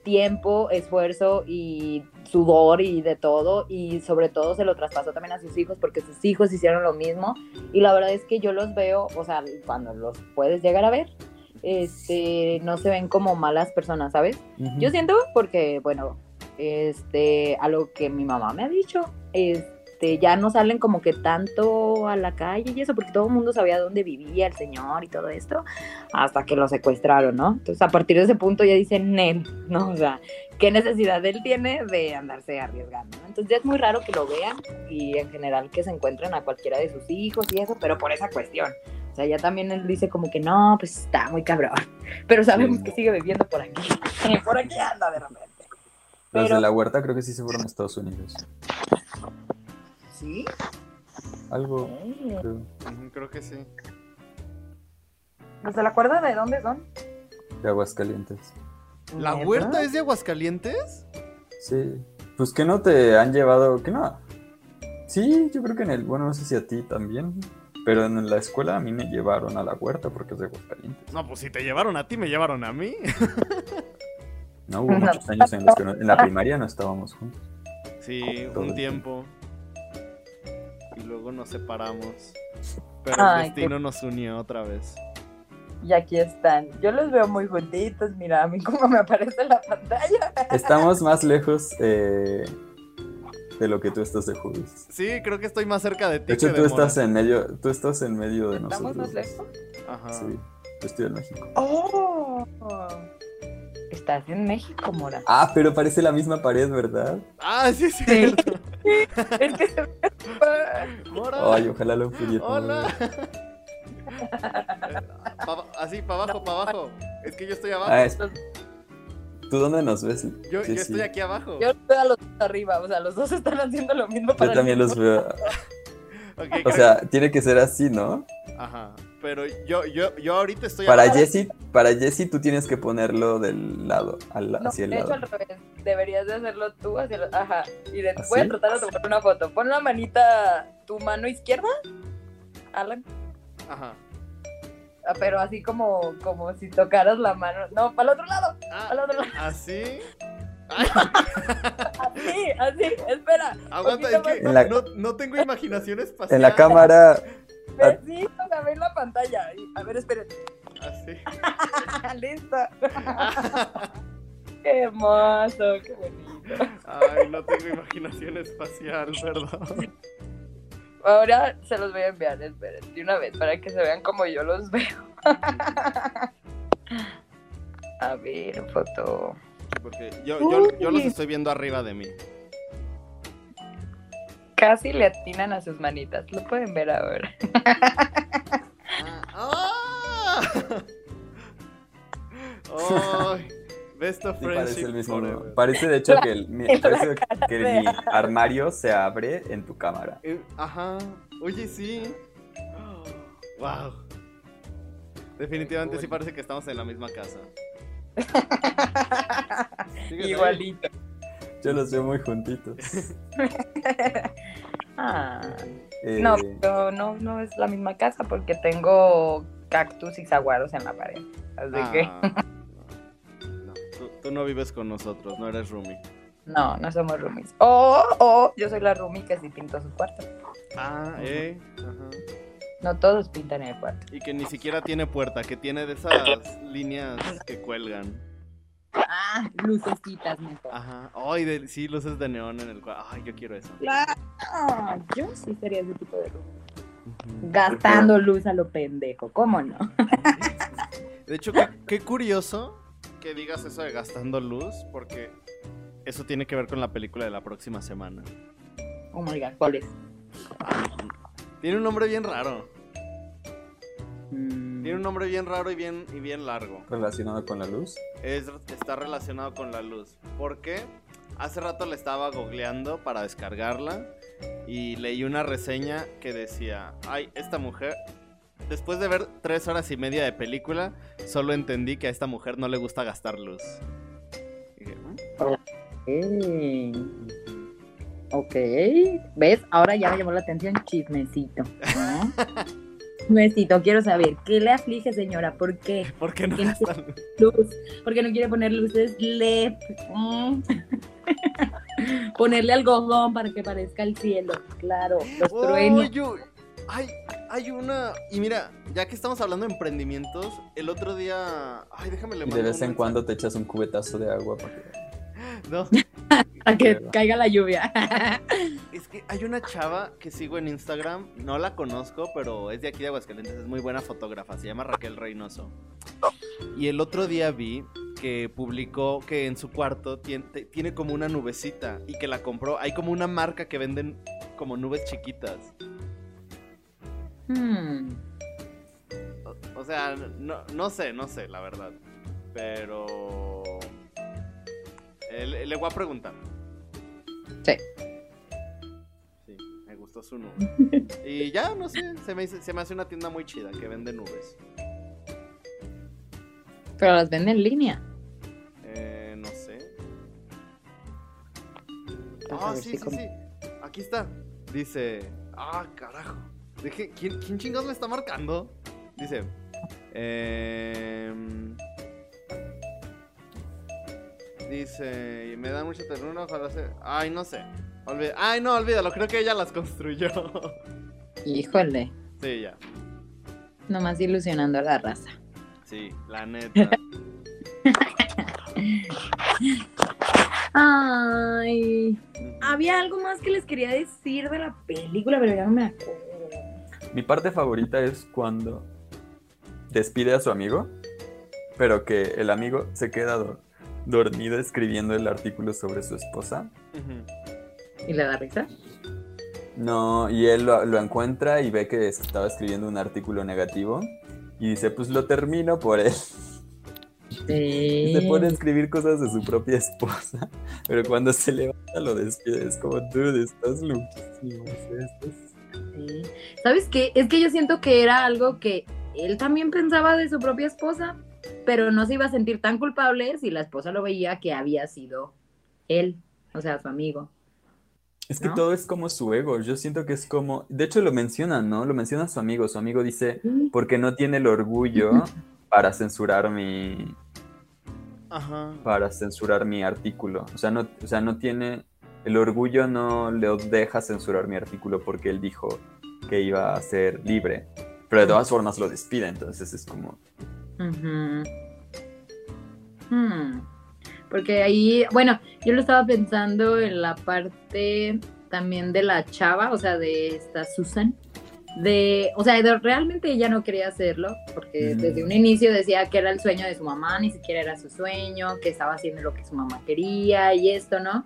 [SPEAKER 3] tiempo, esfuerzo y sudor y de todo y sobre todo se lo traspasó también a sus hijos porque sus hijos hicieron lo mismo y la verdad es que yo los veo, o sea, cuando los puedes llegar a ver, este, no se ven como malas personas, ¿sabes? Yo siento porque, bueno, este, a lo que mi mamá me ha dicho, este, ya no salen como que tanto a la calle y eso, porque todo el mundo sabía dónde vivía el señor y todo esto, hasta que lo secuestraron, ¿no? Entonces, a partir de ese punto ya dicen, Nel, ¿no? O sea, ¿qué necesidad él tiene de andarse arriesgando? ¿no? Entonces, ya es muy raro que lo vean y en general que se encuentren a cualquiera de sus hijos y eso, pero por esa cuestión. O sea, ya también él dice como que no, pues está muy cabrón. Pero sabemos que sigue viviendo por aquí. por aquí anda de repente.
[SPEAKER 2] Los de la huerta creo que sí se fueron a Estados Unidos.
[SPEAKER 3] ¿Sí?
[SPEAKER 2] Algo, creo.
[SPEAKER 1] Que sí.
[SPEAKER 3] ¿No se la acuerda de dónde son?
[SPEAKER 2] De Aguascalientes.
[SPEAKER 1] ¿La
[SPEAKER 3] ¿Neta?
[SPEAKER 1] huerta es de Aguascalientes?
[SPEAKER 2] Sí. Pues que no te han llevado, que no. Sí, yo creo que en el, bueno, no sé si a ti también, pero en la escuela a mí me llevaron a la huerta porque es de Aguascalientes.
[SPEAKER 1] No, pues si te llevaron a ti, me llevaron a mí.
[SPEAKER 2] No hubo muchos años en los que no- en la primaria no estábamos juntos.
[SPEAKER 1] Sí,
[SPEAKER 2] Todo
[SPEAKER 1] un
[SPEAKER 2] el
[SPEAKER 1] tiempo. Y luego nos separamos. Pero
[SPEAKER 3] Ay,
[SPEAKER 1] el destino nos unió otra vez.
[SPEAKER 3] Y aquí están. Yo los veo muy juntitos. Mira, a mí como me aparece en la pantalla.
[SPEAKER 2] Estamos más lejos eh, de lo que tú estás de Judis.
[SPEAKER 1] Sí, creo que estoy más cerca de ti.
[SPEAKER 2] De hecho,
[SPEAKER 1] que
[SPEAKER 2] tú
[SPEAKER 1] de
[SPEAKER 2] estás en medio, tú estás en medio de
[SPEAKER 3] ¿Estamos
[SPEAKER 2] nosotros.
[SPEAKER 3] más lejos?
[SPEAKER 1] Ajá.
[SPEAKER 2] Sí, yo estoy en México.
[SPEAKER 3] ¡Oh! Estás en México, Mora.
[SPEAKER 2] Ah, pero parece la misma pared, ¿verdad?
[SPEAKER 1] Ah, sí, sí.
[SPEAKER 3] Sí. es que se ve-
[SPEAKER 1] Mora.
[SPEAKER 2] Ay, ojalá lo pudiera.
[SPEAKER 1] Hola. Pa- así, para abajo, para abajo. Es que yo estoy abajo.
[SPEAKER 2] Ah, es- ¿Tú dónde nos ves?
[SPEAKER 1] yo
[SPEAKER 2] Sí,
[SPEAKER 1] yo
[SPEAKER 2] sí.
[SPEAKER 1] estoy aquí abajo.
[SPEAKER 3] Yo los veo a los dos arriba, o sea, los dos están haciendo lo mismo para
[SPEAKER 2] Yo
[SPEAKER 3] el
[SPEAKER 2] también los
[SPEAKER 3] mismo-
[SPEAKER 2] veo.
[SPEAKER 1] Ok,
[SPEAKER 2] O sea, tiene que ser así, ¿no?
[SPEAKER 1] Ajá. Pero yo, yo, yo ahorita estoy
[SPEAKER 2] Para. Jesse, para Jesse tú tienes que ponerlo del lado, al,
[SPEAKER 3] No,
[SPEAKER 2] hacia el
[SPEAKER 3] de hecho
[SPEAKER 2] lado.
[SPEAKER 3] al revés. Deberías de hacerlo tú hacia el... Ajá. Y de...
[SPEAKER 2] ¿Así?
[SPEAKER 3] voy a tratar de tomar una foto. Pon la manita, tu mano izquierda, Alan.
[SPEAKER 1] Ajá.
[SPEAKER 3] Ah, Pero así como, como si tocaras la mano. No, para el otro lado. Para el
[SPEAKER 1] Ah,
[SPEAKER 3] otro lado.
[SPEAKER 1] así.
[SPEAKER 3] Así, así. Espera.
[SPEAKER 1] aguanta, es que
[SPEAKER 2] la-
[SPEAKER 1] no, no tengo imaginación espacial.
[SPEAKER 2] En la cámara,
[SPEAKER 3] Besito, a ver la pantalla. A ver, esperen.
[SPEAKER 1] Así.
[SPEAKER 3] Listo. Qué hermoso, qué bonito.
[SPEAKER 1] Ay, no tengo imaginación espacial, perdón.
[SPEAKER 3] Ahora se los voy a enviar, esperen, de una vez, para que se vean como yo los veo. A ver, foto.
[SPEAKER 1] Porque yo, yo, yo los estoy viendo arriba de mí.
[SPEAKER 3] Casi le atinan a sus manitas. Lo pueden ver ahora.
[SPEAKER 1] ¡Ah! ¡Ay! Best of
[SPEAKER 2] sí parece el mismo.
[SPEAKER 1] forever.
[SPEAKER 2] Parece de hecho que, el, mi,
[SPEAKER 3] La
[SPEAKER 2] parece
[SPEAKER 3] cara
[SPEAKER 2] que
[SPEAKER 3] de
[SPEAKER 2] mi armario se abre en tu cámara.
[SPEAKER 1] Eh, Ajá. Oye, sí. Wow. Definitivamente sí parece que estamos en la misma casa.
[SPEAKER 3] Igualito.
[SPEAKER 2] Yo los veo muy juntitos.
[SPEAKER 3] Ah,
[SPEAKER 2] Eh,
[SPEAKER 3] no, pero no, no es la misma casa porque tengo cactus y saguaros en la pared. Así que
[SPEAKER 1] Ah, no, tú, tú no vives con nosotros, no eres roomie.
[SPEAKER 3] No, no somos roomies. Oh, oh, yo soy la roomie que sí pintó su cuarto.
[SPEAKER 1] Ah, eh. Ajá.
[SPEAKER 3] No todos pintan el cuarto.
[SPEAKER 1] Y que ni siquiera tiene puerta, que tiene de esas líneas que cuelgan.
[SPEAKER 3] Ah, lucecitas mejor.
[SPEAKER 1] Ajá. Ay, de- sí, luces de neón en el cuarto. Ay, yo quiero eso.
[SPEAKER 3] Ah, yo sí sería ese tipo de roomie. Gastando luz a lo pendejo, ¿cómo no?
[SPEAKER 1] De hecho, qué, qué curioso que digas eso de gastando luz, porque eso tiene que ver con la película de la próxima semana.
[SPEAKER 3] Oh my god, ¿cuál es?
[SPEAKER 1] Tiene un nombre bien raro.
[SPEAKER 3] Mm,
[SPEAKER 1] Tiene un nombre bien raro y bien, y bien largo.
[SPEAKER 2] Relacionado con la luz.
[SPEAKER 1] Es, está relacionado con la luz. ¿Por qué? Hace rato la estaba googleando para descargarla y leí una reseña que decía, ay, esta mujer, después de ver tres horas y media de película, solo entendí que a esta mujer no le gusta gastar luz. Dije, "Mm".
[SPEAKER 3] Ok. Ok. ¿Ves? Ahora ya me llamó la atención chismecito. ¿no? Chismecito, quiero saber, ¿qué le aflige, señora? ¿Por qué?
[SPEAKER 1] ¿Por qué no
[SPEAKER 3] ¿Quién
[SPEAKER 1] gasta luz?
[SPEAKER 3] Luz. ¿Por qué no quiere poner luces LED? Mm. Ponerle algodón para que parezca el cielo. Claro, los
[SPEAKER 1] Oh,
[SPEAKER 3] truenos.
[SPEAKER 1] yo- Hay, hay una... Y mira, ya que estamos hablando de emprendimientos, el otro día... Ay, déjame le
[SPEAKER 2] Y de
[SPEAKER 1] mando
[SPEAKER 2] vez en cuando te echas un cubetazo de agua para que...
[SPEAKER 1] No,
[SPEAKER 3] Para que caiga la lluvia.
[SPEAKER 1] Es que hay una chava que sigo en Instagram, no la conozco, pero es de aquí de Aguascalientes, es muy buena fotógrafa, se llama Raquel Reynoso. Y el otro día vi que publicó que en su cuarto tiene, tiene como una nubecita y que la compró. Hay como una marca que venden como nubes chiquitas.
[SPEAKER 3] Hmm.
[SPEAKER 1] O, o sea, no, no sé, no sé, la verdad. Pero... eh, le, le voy a preguntar.
[SPEAKER 3] Sí.
[SPEAKER 1] Sí, me gustó su nube. Y ya, no sé, se me, hizo- se me hace una tienda muy chida que vende nubes.
[SPEAKER 3] Pero las venden en línea.
[SPEAKER 1] Eh, no sé. Ah, sí,
[SPEAKER 3] si
[SPEAKER 1] sí, sí. Aquí está. Dice. Ah, carajo. Deje, ¿quién, ¿Quién chingados me está marcando? Dice. em, dice. Me da mucha ternura. Ojalá se. Ay, no sé. Ay, no, olvídalo. Creo que ella las construyó.
[SPEAKER 3] Híjole.
[SPEAKER 1] sí, ya.
[SPEAKER 3] Nomás ilusionando a la raza.
[SPEAKER 1] Sí, la neta.
[SPEAKER 3] Ay. Había algo más que les quería decir de la película, pero ya no me acuerdo.
[SPEAKER 2] Mi parte favorita es cuando despide a su amigo, pero que el amigo se queda do- dormido escribiendo el artículo sobre su esposa.
[SPEAKER 3] ¿Y le da risa?
[SPEAKER 2] No, y él lo, lo encuentra y ve que estaba escribiendo un artículo negativo y dice, pues lo termino por él. Y se pone a escribir cosas de su propia esposa, pero cuando se levanta lo despide. Es como, dude, estás loquísimo.
[SPEAKER 3] Sí. ¿Sabes qué? Es que yo siento que era algo que él también pensaba de su propia esposa, pero no se iba a sentir tan culpable si la esposa lo veía que había sido él, o sea, su amigo.
[SPEAKER 2] Es que
[SPEAKER 3] ¿No?
[SPEAKER 2] todo es como su ego. Yo siento que es como. De hecho, lo mencionan, ¿no? Lo menciona su amigo. Su amigo dice, porque no tiene el orgullo para censurar mi.
[SPEAKER 1] Ajá.
[SPEAKER 2] Para censurar mi artículo. O sea, no, o sea, no tiene. El orgullo no le deja censurar mi artículo porque él dijo que iba a ser libre. Pero de todas formas lo despide, entonces es como.
[SPEAKER 3] Ujú. Hmm. Porque ahí, bueno, yo lo estaba pensando en la parte también de la chava, o sea, de esta Susan. De, o sea, de- realmente ella no quería hacerlo, porque
[SPEAKER 2] Mm.
[SPEAKER 3] desde un inicio decía que era el sueño de su mamá, ni siquiera era su sueño, que estaba haciendo lo que su mamá quería y esto, ¿no?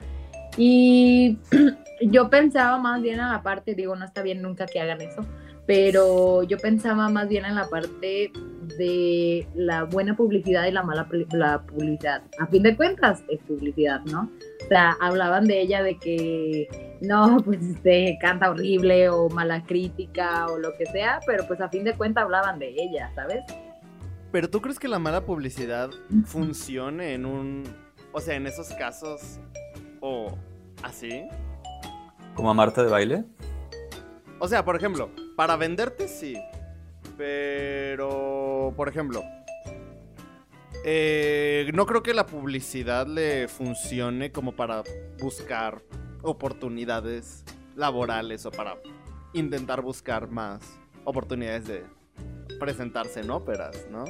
[SPEAKER 3] Y yo pensaba más bien en la parte, digo, no está bien nunca que hagan eso, pero yo pensaba más bien en la parte de la buena publicidad y la mala la publicidad. A fin de cuentas, es publicidad, ¿no? O sea, hablaban de ella de que no, pues este, canta horrible o mala crítica o lo que sea, pero pues a fin de cuentas hablaban de ella, ¿sabes?
[SPEAKER 1] Pero tú crees que la mala publicidad funcione en un. O sea, en esos casos. O así.
[SPEAKER 2] Como a Marta de baile.
[SPEAKER 1] O sea, por ejemplo, para venderte sí. Pero. Por ejemplo. Eh, no creo que la publicidad le funcione como para buscar oportunidades laborales o para intentar buscar más oportunidades de presentarse en óperas, ¿no?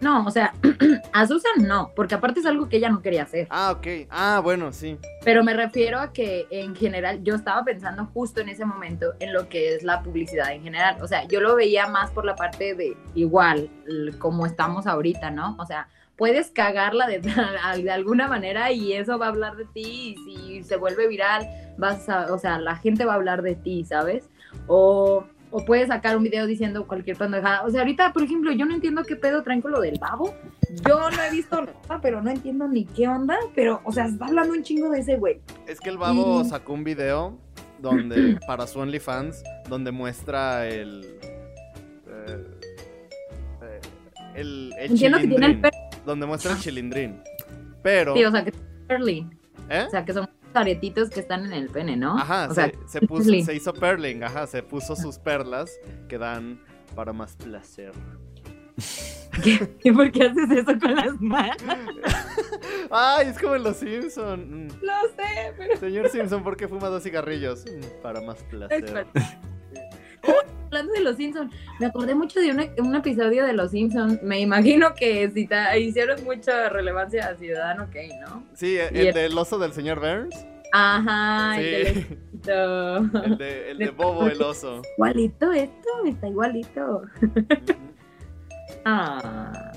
[SPEAKER 3] No, o sea, a Susan no, porque aparte es algo que ella no quería hacer.
[SPEAKER 1] Ah, ok. Ah, bueno, sí.
[SPEAKER 3] Pero me refiero a que en general yo estaba pensando justo en ese momento en lo que es la publicidad en general. O sea, yo lo veía más por la parte de igual, como estamos ahorita, ¿no? O sea, puedes cagarla de, de alguna manera y eso va a hablar de ti y si se vuelve viral, vas a, o sea, la gente va a hablar de ti, ¿sabes? O o puedes sacar un video diciendo cualquier pendejada. O sea, ahorita, por ejemplo, yo no entiendo qué pedo traen con lo del babo. Yo no he visto nada, pero no entiendo ni qué onda. Pero, o sea, está hablando un chingo de ese güey.
[SPEAKER 1] Es que el babo sacó un video donde, para su OnlyFans, donde muestra el. Eh, eh, el, el
[SPEAKER 3] Entiendo que tiene el.
[SPEAKER 1] Donde muestra el chilindrín. Pero.
[SPEAKER 3] Sí, o sea, que es ¿Eh? O sea, que son aretitos que están en el pene, ¿no?
[SPEAKER 1] Ajá,
[SPEAKER 3] o
[SPEAKER 1] se, se, puso, se hizo perling, ajá, se puso sus perlas que dan para más placer.
[SPEAKER 3] ¿Y por qué haces eso con las manos?
[SPEAKER 1] Ay, es como en Los Simpson.
[SPEAKER 3] Lo sé, pero...
[SPEAKER 1] Señor Simpson, ¿por qué fuma dos cigarrillos? Mm, para más placer.
[SPEAKER 3] hablando de Los Simpsons, me acordé mucho de un, episodio de Los Simpsons. Me imagino que si hicieron mucha relevancia a Ciudadano Kane, ¿no?
[SPEAKER 1] Sí, el, del oso del señor Burns.
[SPEAKER 3] Ajá,
[SPEAKER 1] sí. el, de, el de Bobo el oso.
[SPEAKER 3] Igualito esto, está igualito. ah.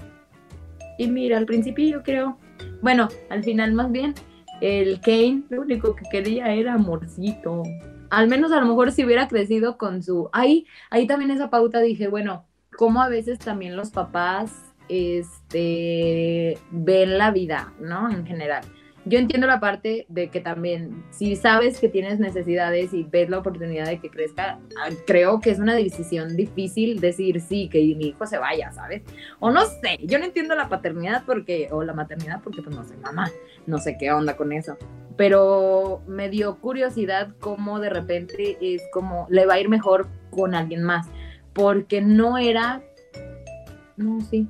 [SPEAKER 3] Y mira, al principio yo creo, bueno, al final más bien, el Kane lo único que quería era amorcito al menos a lo mejor si hubiera crecido con su... Ahí, ahí también esa pauta dije, bueno, como a veces también los papás este, ven la vida, ¿no? En general. Yo entiendo la parte de que también, si sabes que tienes necesidades y ves la oportunidad de que crezca, ah, creo que es una decisión difícil decir sí, que mi hijo se vaya, ¿sabes? O no sé, yo no entiendo la paternidad porque, o la maternidad porque pues no soy mamá, no sé qué onda con eso pero me dio curiosidad cómo de repente es como le va a ir mejor con alguien más, porque no era, no, sí,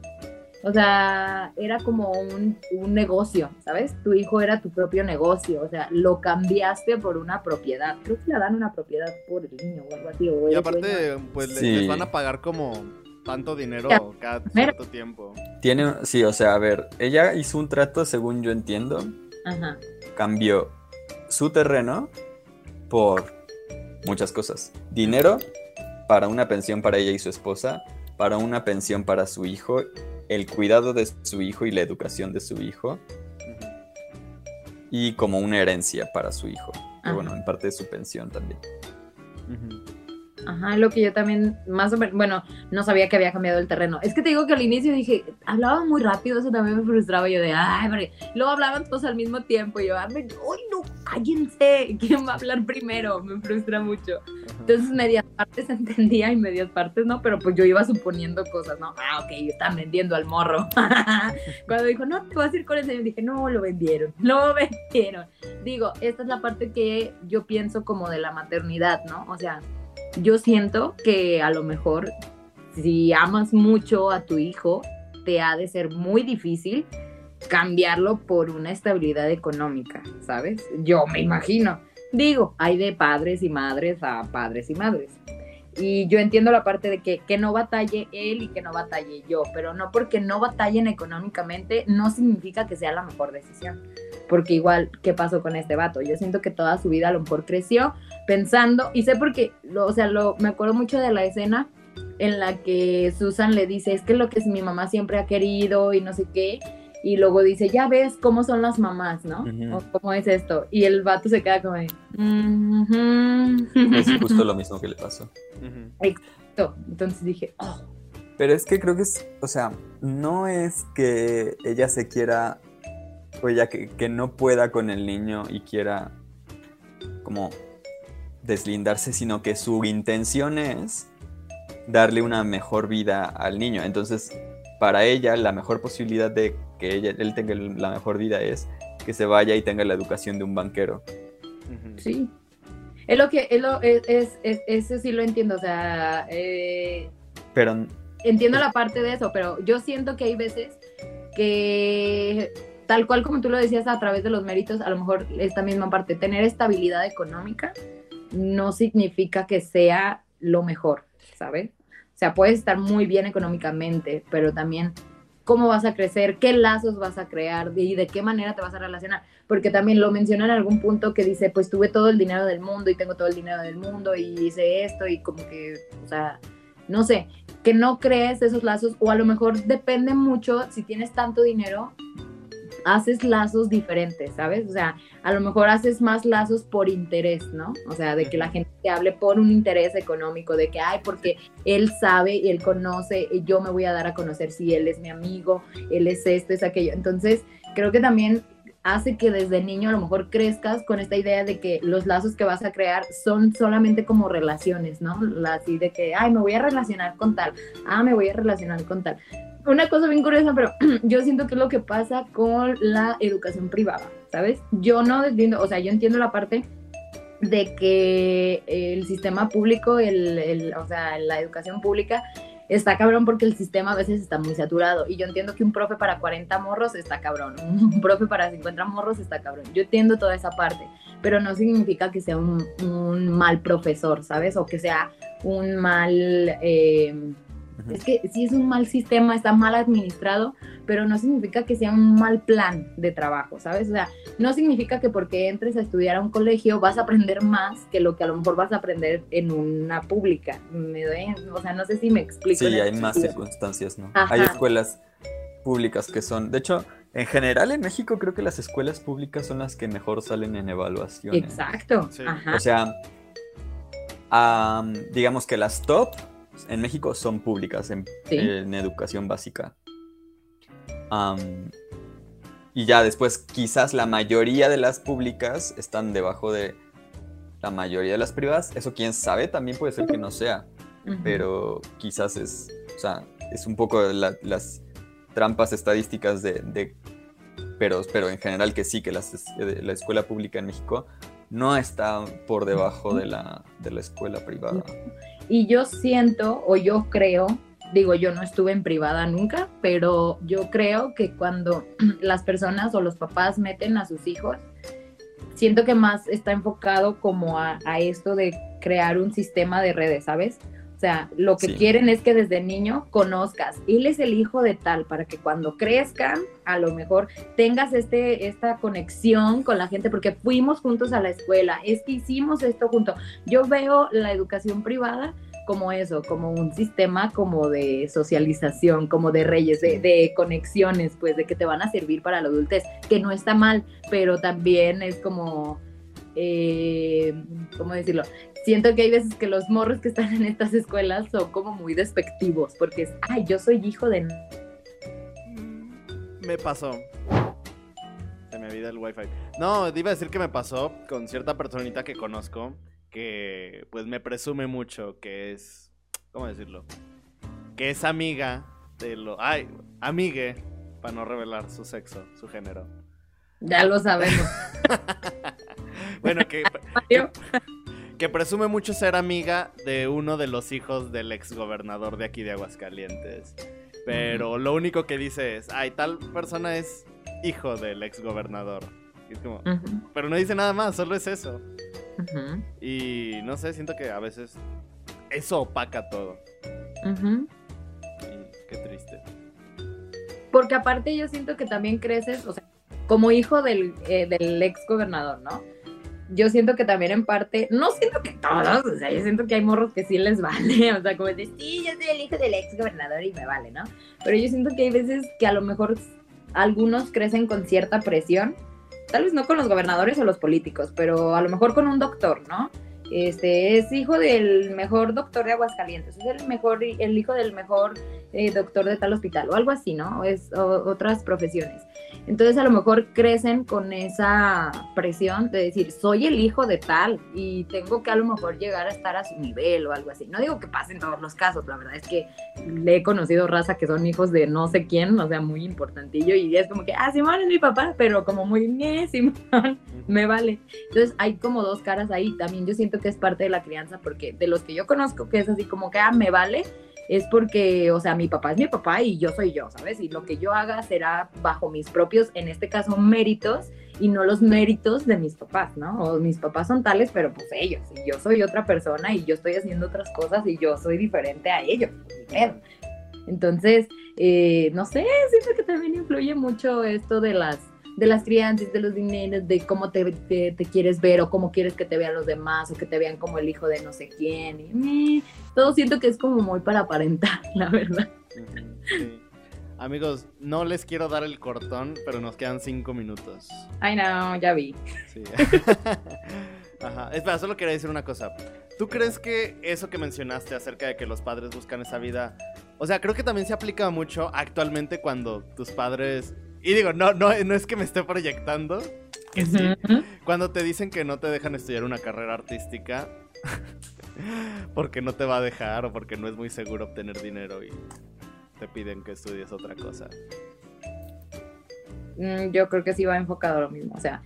[SPEAKER 3] o sea, era como un, negocio, ¿sabes? Tu hijo era tu propio negocio, o sea, lo cambiaste por una propiedad. Creo que le dan una propiedad por el niño o algo así.
[SPEAKER 1] y aparte, pues les van a pagar como tanto dinero cada cierto tiempo.
[SPEAKER 2] Tiene, sí, o sea, a ver, ella hizo un trato, según yo entiendo, Ajá cambió su terreno por muchas cosas. Dinero para una pensión para ella y su esposa, para una pensión para su hijo, el cuidado de su hijo y la educación de su hijo, y como una herencia para su hijo, que bueno, en parte de su pensión también.
[SPEAKER 3] Ajá, lo que yo también, más o menos, bueno, no sabía que había cambiado el terreno. Es que te digo que al inicio dije, hablaba muy rápido, eso también me frustraba. Yo de, ay, pero luego hablaban todos al mismo tiempo. Y yo, ay, no, cállense, ¿quién va a hablar primero? Me frustra mucho. Entonces, medias partes entendía y medias partes no, pero pues yo iba suponiendo cosas, ¿no? Ah, ok, están vendiendo al morro. Cuando dijo, no, te vas a ir con ese, yo dije, no, lo vendieron, lo vendieron. Digo, esta es la parte que yo pienso como de la maternidad, ¿no? O sea, yo siento que a lo mejor si amas mucho a tu hijo, te ha de ser muy difícil cambiarlo por una estabilidad económica, ¿sabes? Yo me imagino. Digo, hay de padres y madres a padres y madres. Y yo entiendo la parte de que, que no batalle él y que no batalle yo, pero no porque no batallen económicamente, no significa que sea la mejor decisión. Porque igual, ¿qué pasó con este vato? Yo siento que toda su vida a lo mejor creció pensando, y sé porque, lo, o sea, lo, me acuerdo mucho de la escena en la que Susan le dice, es que lo que mi mamá siempre ha querido y no sé qué, y luego dice, ya ves cómo son las mamás, ¿no? o cómo es esto. Y el vato se queda como de...
[SPEAKER 2] Es justo lo mismo que le pasó.
[SPEAKER 3] Exacto. Entonces dije, oh.
[SPEAKER 2] Pero es que creo que es, o sea, no es que ella se quiera, o ella que, que no pueda con el niño y quiera como deslindarse, sino que su intención es darle una mejor vida al niño. Entonces, para ella, la mejor posibilidad de que ella, él tenga la mejor vida es que se vaya y tenga la educación de un banquero.
[SPEAKER 3] Sí. Es lo que, es lo, es, es, eso sí lo entiendo, o sea, eh,
[SPEAKER 2] pero...
[SPEAKER 3] Entiendo la parte de eso, pero yo siento que hay veces que tal cual como tú lo decías a través de los méritos, a lo mejor esta misma parte, tener estabilidad económica no significa que sea lo mejor, ¿sabes? O sea, puedes estar muy bien económicamente, pero también cómo vas a crecer, qué lazos vas a crear y de qué manera te vas a relacionar. Porque también lo menciona en algún punto que dice, pues tuve todo el dinero del mundo y tengo todo el dinero del mundo y hice esto y como que, o sea, no sé, que no crees esos lazos o a lo mejor depende mucho si tienes tanto dinero haces lazos diferentes, ¿sabes? O sea, a lo mejor haces más lazos por interés, ¿no? O sea, de que la gente te hable por un interés económico, de que, ay, porque él sabe y él conoce, y yo me voy a dar a conocer si él es mi amigo, él es esto, es aquello. Entonces, creo que también hace que desde niño a lo mejor crezcas con esta idea de que los lazos que vas a crear son solamente como relaciones, ¿no? Así de que, ay, me voy a relacionar con tal, ah, me voy a relacionar con tal una cosa bien curiosa, pero yo siento que es lo que pasa con la educación privada, ¿sabes? Yo no entiendo, o sea, yo entiendo la parte de que el sistema público, el, o sea, la educación pública está cabrón porque el sistema a veces está muy saturado. Y yo entiendo que un profe para 40 morros está cabrón, un profe para 50 morros está cabrón. Yo entiendo toda esa parte, pero no significa que sea un, mal profesor, ¿sabes? O que sea un mal... Eh, es que sí es un mal sistema, está mal administrado, pero no significa que sea un mal plan de trabajo, ¿sabes? O sea, no significa que porque entres a estudiar a un colegio vas a aprender más que lo que a lo mejor vas a aprender en una pública. ¿Me O sea, no sé si me explico.
[SPEAKER 2] Sí, hay más circunstancias, ¿no? Hay escuelas públicas que son, de hecho, en general en México creo que las escuelas públicas son las que mejor salen en evaluación.
[SPEAKER 3] Exacto.
[SPEAKER 2] O sea, digamos que las top en México son públicas en, educación básica. y ya después quizás la mayoría de las públicas están debajo de la mayoría de las privadas. Eso quién sabe, también puede ser que no sea. Pero quizás es, o sea, es un poco las trampas estadísticas de, pero, pero en general que sí, que la escuela pública en México no está por debajo de la, de la escuela privada.
[SPEAKER 3] Y yo siento, o yo creo, digo, yo no estuve en privada nunca, pero yo creo que cuando las personas o los papás meten a sus hijos, siento que más está enfocado como a, a esto de crear un sistema de redes, ¿sabes? O sea, lo que quieren es que desde niño conozcas, él es el hijo de tal, para que cuando crezcan, a lo mejor tengas este, esta conexión con la gente, porque fuimos juntos a la escuela, es que hicimos esto juntos. Yo veo la educación privada como eso, como un sistema como de socialización, como de reyes, de, conexiones, pues de que te van a servir para la adultez, que no está mal, pero también es como, eh, ¿cómo decirlo? siento que hay veces que los morros que están en estas escuelas son como muy despectivos, porque es, ay, yo soy hijo de...
[SPEAKER 1] Me pasó. Se me olvida el wifi. No, iba a decir que me pasó con cierta personita que conozco, que pues me presume mucho, que es, ¿cómo decirlo? Que es amiga de lo... Ay, amigue, para no revelar su sexo, su género.
[SPEAKER 3] Ya lo sabemos.
[SPEAKER 1] bueno, que, que presume mucho ser amiga de uno de los hijos del ex gobernador de aquí de Aguascalientes. Pero lo único que dice es, ay, tal persona es hijo del ex gobernador. pero no dice nada más, solo es eso. Y no sé, siento que a veces eso opaca todo. qué triste.
[SPEAKER 3] Porque aparte yo siento que también creces, o sea, como hijo del, eh, del ex gobernador, ¿no? Yo siento que también en parte, no siento que todos, o sea, yo siento que hay morros que sí les vale, o sea, como de, sí, yo soy el hijo del ex gobernador y me vale, ¿no? Pero yo siento que hay veces que a lo mejor algunos crecen con cierta presión, tal vez no con los gobernadores o los políticos, pero a lo mejor con un doctor, ¿no? Este es hijo del mejor doctor de Aguascalientes, es el mejor, el hijo del mejor eh, doctor de tal hospital o algo así, ¿no? Es otras profesiones. Entonces a lo mejor crecen con esa presión de decir, soy el hijo de tal y tengo que a lo mejor llegar a estar a su nivel o algo así. No digo que pasen todos los casos, la verdad es que le he conocido raza que son hijos de no sé quién, o sea, muy importantillo y es como que, ah, Simón es mi papá, pero como muy, bien, Simón, me vale. Entonces hay como dos caras ahí. También yo siento que es parte de la crianza porque de los que yo conozco que es así como que, ah, me vale es porque, o sea, mi papá es mi papá y yo soy yo, ¿sabes? Y lo que yo haga será bajo mis propios, en este caso, méritos y no los méritos de mis papás, ¿no? O mis papás son tales, pero pues ellos, y yo soy otra persona y yo estoy haciendo otras cosas y yo soy diferente a ellos. Entonces, eh, no sé, siento que también influye mucho esto de las de las crianzas, de los dineros, de cómo te, te, quieres ver o cómo quieres que te vean los demás o que te vean como el hijo de no sé quién. Y, todo siento que es como muy para aparentar, la verdad.
[SPEAKER 1] Amigos, no les quiero dar el cortón, pero nos quedan cinco minutos.
[SPEAKER 3] Ay, no, ya vi. Sí.
[SPEAKER 1] Ajá. Espera, solo quería decir una cosa. ¿Tú crees que eso que mencionaste acerca de que los padres buscan esa vida, o sea, creo que también se aplica mucho actualmente cuando tus padres y digo, no, no, no es que me esté proyectando, que sí. Cuando te dicen que no te dejan estudiar una carrera artística, porque no te va a dejar o porque no es muy seguro obtener dinero y te piden que estudies otra cosa.
[SPEAKER 3] Mm, yo creo que sí va enfocado a lo mismo, o sea,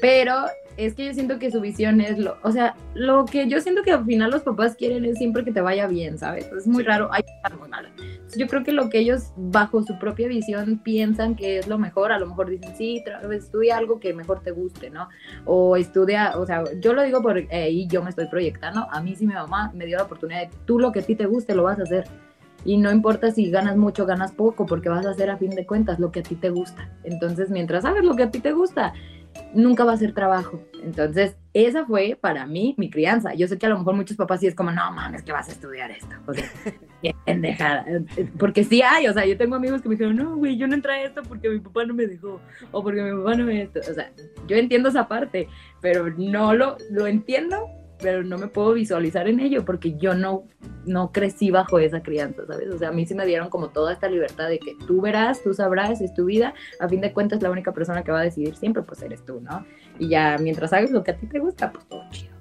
[SPEAKER 3] pero es que yo siento que su visión es lo, o sea, lo que yo siento que al final los papás quieren es siempre que te vaya bien, ¿sabes? Es muy raro, hay muy malo. Yo creo que lo que ellos bajo su propia visión piensan que es lo mejor, a lo mejor dicen, sí, estudia algo que mejor te guste, ¿no? O estudia, o sea, yo lo digo por ahí yo me estoy proyectando, a mí sí mi mamá me dio la oportunidad de, tú lo que a ti te guste lo vas a hacer. Y no importa si ganas mucho ganas poco, porque vas a hacer a fin de cuentas lo que a ti te gusta. Entonces, mientras sabes lo que a ti te gusta, nunca va a ser trabajo. Entonces, esa fue para mí mi crianza. Yo sé que a lo mejor muchos papás sí es como, no mames, que vas a estudiar esto. O sea, pendejada. Porque sí hay, o sea, yo tengo amigos que me dijeron, no, güey, yo no entré a esto porque mi papá no me dejó, o porque mi papá no me. O sea, yo entiendo esa parte, pero no lo, lo entiendo pero no me puedo visualizar en ello porque yo no, no crecí bajo esa crianza, ¿sabes? O sea, a mí sí me dieron como toda esta libertad de que tú verás, tú sabrás, es tu vida, a fin de cuentas la única persona que va a decidir siempre pues eres tú, ¿no? Y ya mientras hagas lo que a ti te gusta, pues todo chido.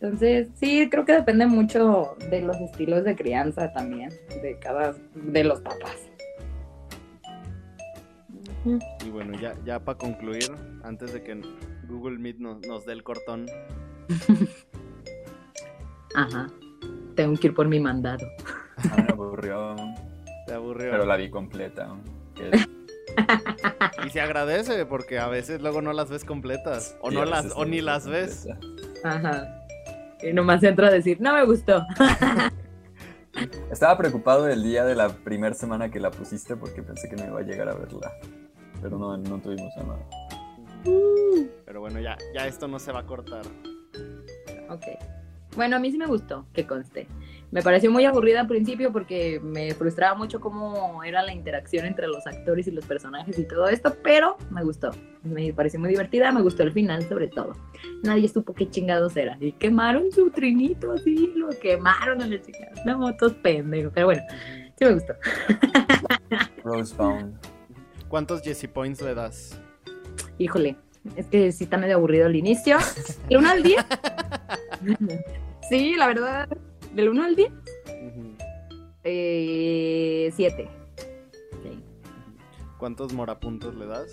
[SPEAKER 3] Entonces, sí, creo que depende mucho de los estilos de crianza también, de cada, de los papás.
[SPEAKER 1] Y bueno, ya, ya para concluir, antes de que Google Meet nos, nos dé el cortón,
[SPEAKER 3] Ajá. Tengo que ir por mi mandado.
[SPEAKER 2] Ah, me aburrió.
[SPEAKER 1] Te aburrió.
[SPEAKER 2] Pero la vi completa.
[SPEAKER 1] y se agradece porque a veces luego no las ves completas. O no las, o ni las ves.
[SPEAKER 3] Ajá. Y nomás entro a decir, no me gustó.
[SPEAKER 2] Estaba preocupado el día de la primera semana que la pusiste porque pensé que no iba a llegar a verla. Pero no, no tuvimos nada.
[SPEAKER 1] Pero bueno, ya, ya esto no se va a cortar.
[SPEAKER 3] Ok. Bueno, a mí sí me gustó, que conste. Me pareció muy aburrida al principio porque me frustraba mucho cómo era la interacción entre los actores y los personajes y todo esto, pero me gustó. Me pareció muy divertida, me gustó el final sobre todo. Nadie supo qué chingados era. Y quemaron su trinito así, lo quemaron a la chica. No, todos pendejos, pero bueno, sí me gustó.
[SPEAKER 2] Rosebound.
[SPEAKER 1] ¿Cuántos Jesse Points le das?
[SPEAKER 3] Híjole, es que sí está medio aburrido al inicio. ¿El 1 al 10? sí, la verdad. ¿Del 1 al 10? 7. Eh,
[SPEAKER 1] ¿Cuántos morapuntos le das?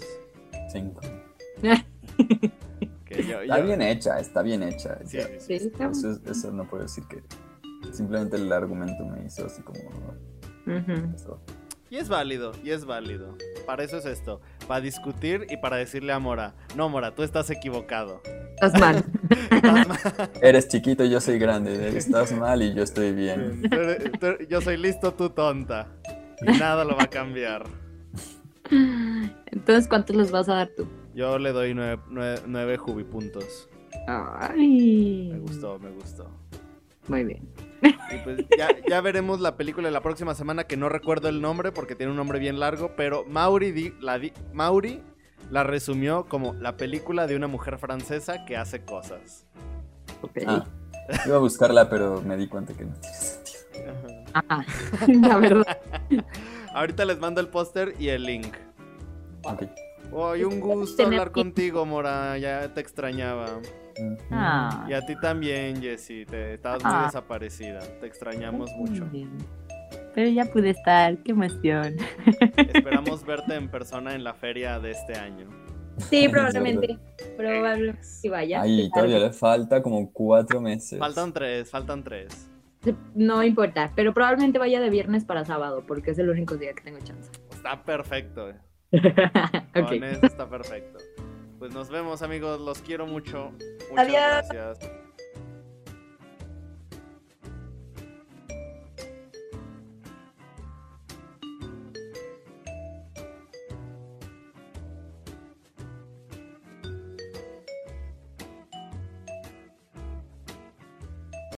[SPEAKER 2] 5. está bien hecha, está bien hecha. Sí, eso, no puedo decir que. Simplemente el argumento me hizo así como.
[SPEAKER 1] Y es válido, y es válido. Para eso es esto. Para discutir y para decirle a Mora, no Mora, tú estás equivocado.
[SPEAKER 3] Estás mal.
[SPEAKER 2] Eres chiquito y yo soy grande. Estás mal y yo estoy bien.
[SPEAKER 1] yo soy listo, tú tonta. Y nada lo va a cambiar.
[SPEAKER 3] Entonces, ¿cuántos les vas a dar tú?
[SPEAKER 1] Yo le doy nueve, nueve, jubipuntos.
[SPEAKER 3] Ay.
[SPEAKER 1] Me gustó, me gustó.
[SPEAKER 3] Muy bien.
[SPEAKER 1] Y pues ya, veremos la película la próxima semana, que no recuerdo el nombre porque tiene un nombre bien largo, pero Mauri, la, Mauri la resumió como la película de una mujer francesa que hace cosas.
[SPEAKER 2] Ah, iba a buscarla, pero me di cuenta que no tiene sentido.
[SPEAKER 3] Ajá. la verdad.
[SPEAKER 1] Ahorita les mando el póster y el link.
[SPEAKER 2] Ok.
[SPEAKER 1] Hoy un gusto hablar contigo, Mora. Ya te extrañaba.
[SPEAKER 3] Ah.
[SPEAKER 1] Y a ti también, Jessie. Te, estabas ah. muy desaparecida. Te extrañamos mucho.
[SPEAKER 3] Pero ya pude estar. Qué emoción.
[SPEAKER 1] Esperamos verte en persona en la feria de este año.
[SPEAKER 3] Sí, probablemente. probablemente si vaya.
[SPEAKER 2] Ay, todavía le falta como cuatro meses.
[SPEAKER 1] Faltan tres, faltan tres.
[SPEAKER 3] No importa, pero probablemente vaya de viernes para sábado, porque es el único día que tengo chance.
[SPEAKER 1] Está perfecto.
[SPEAKER 3] okay.
[SPEAKER 1] Con eso está perfecto. Pues nos vemos amigos, los quiero mucho. Muchas gracias.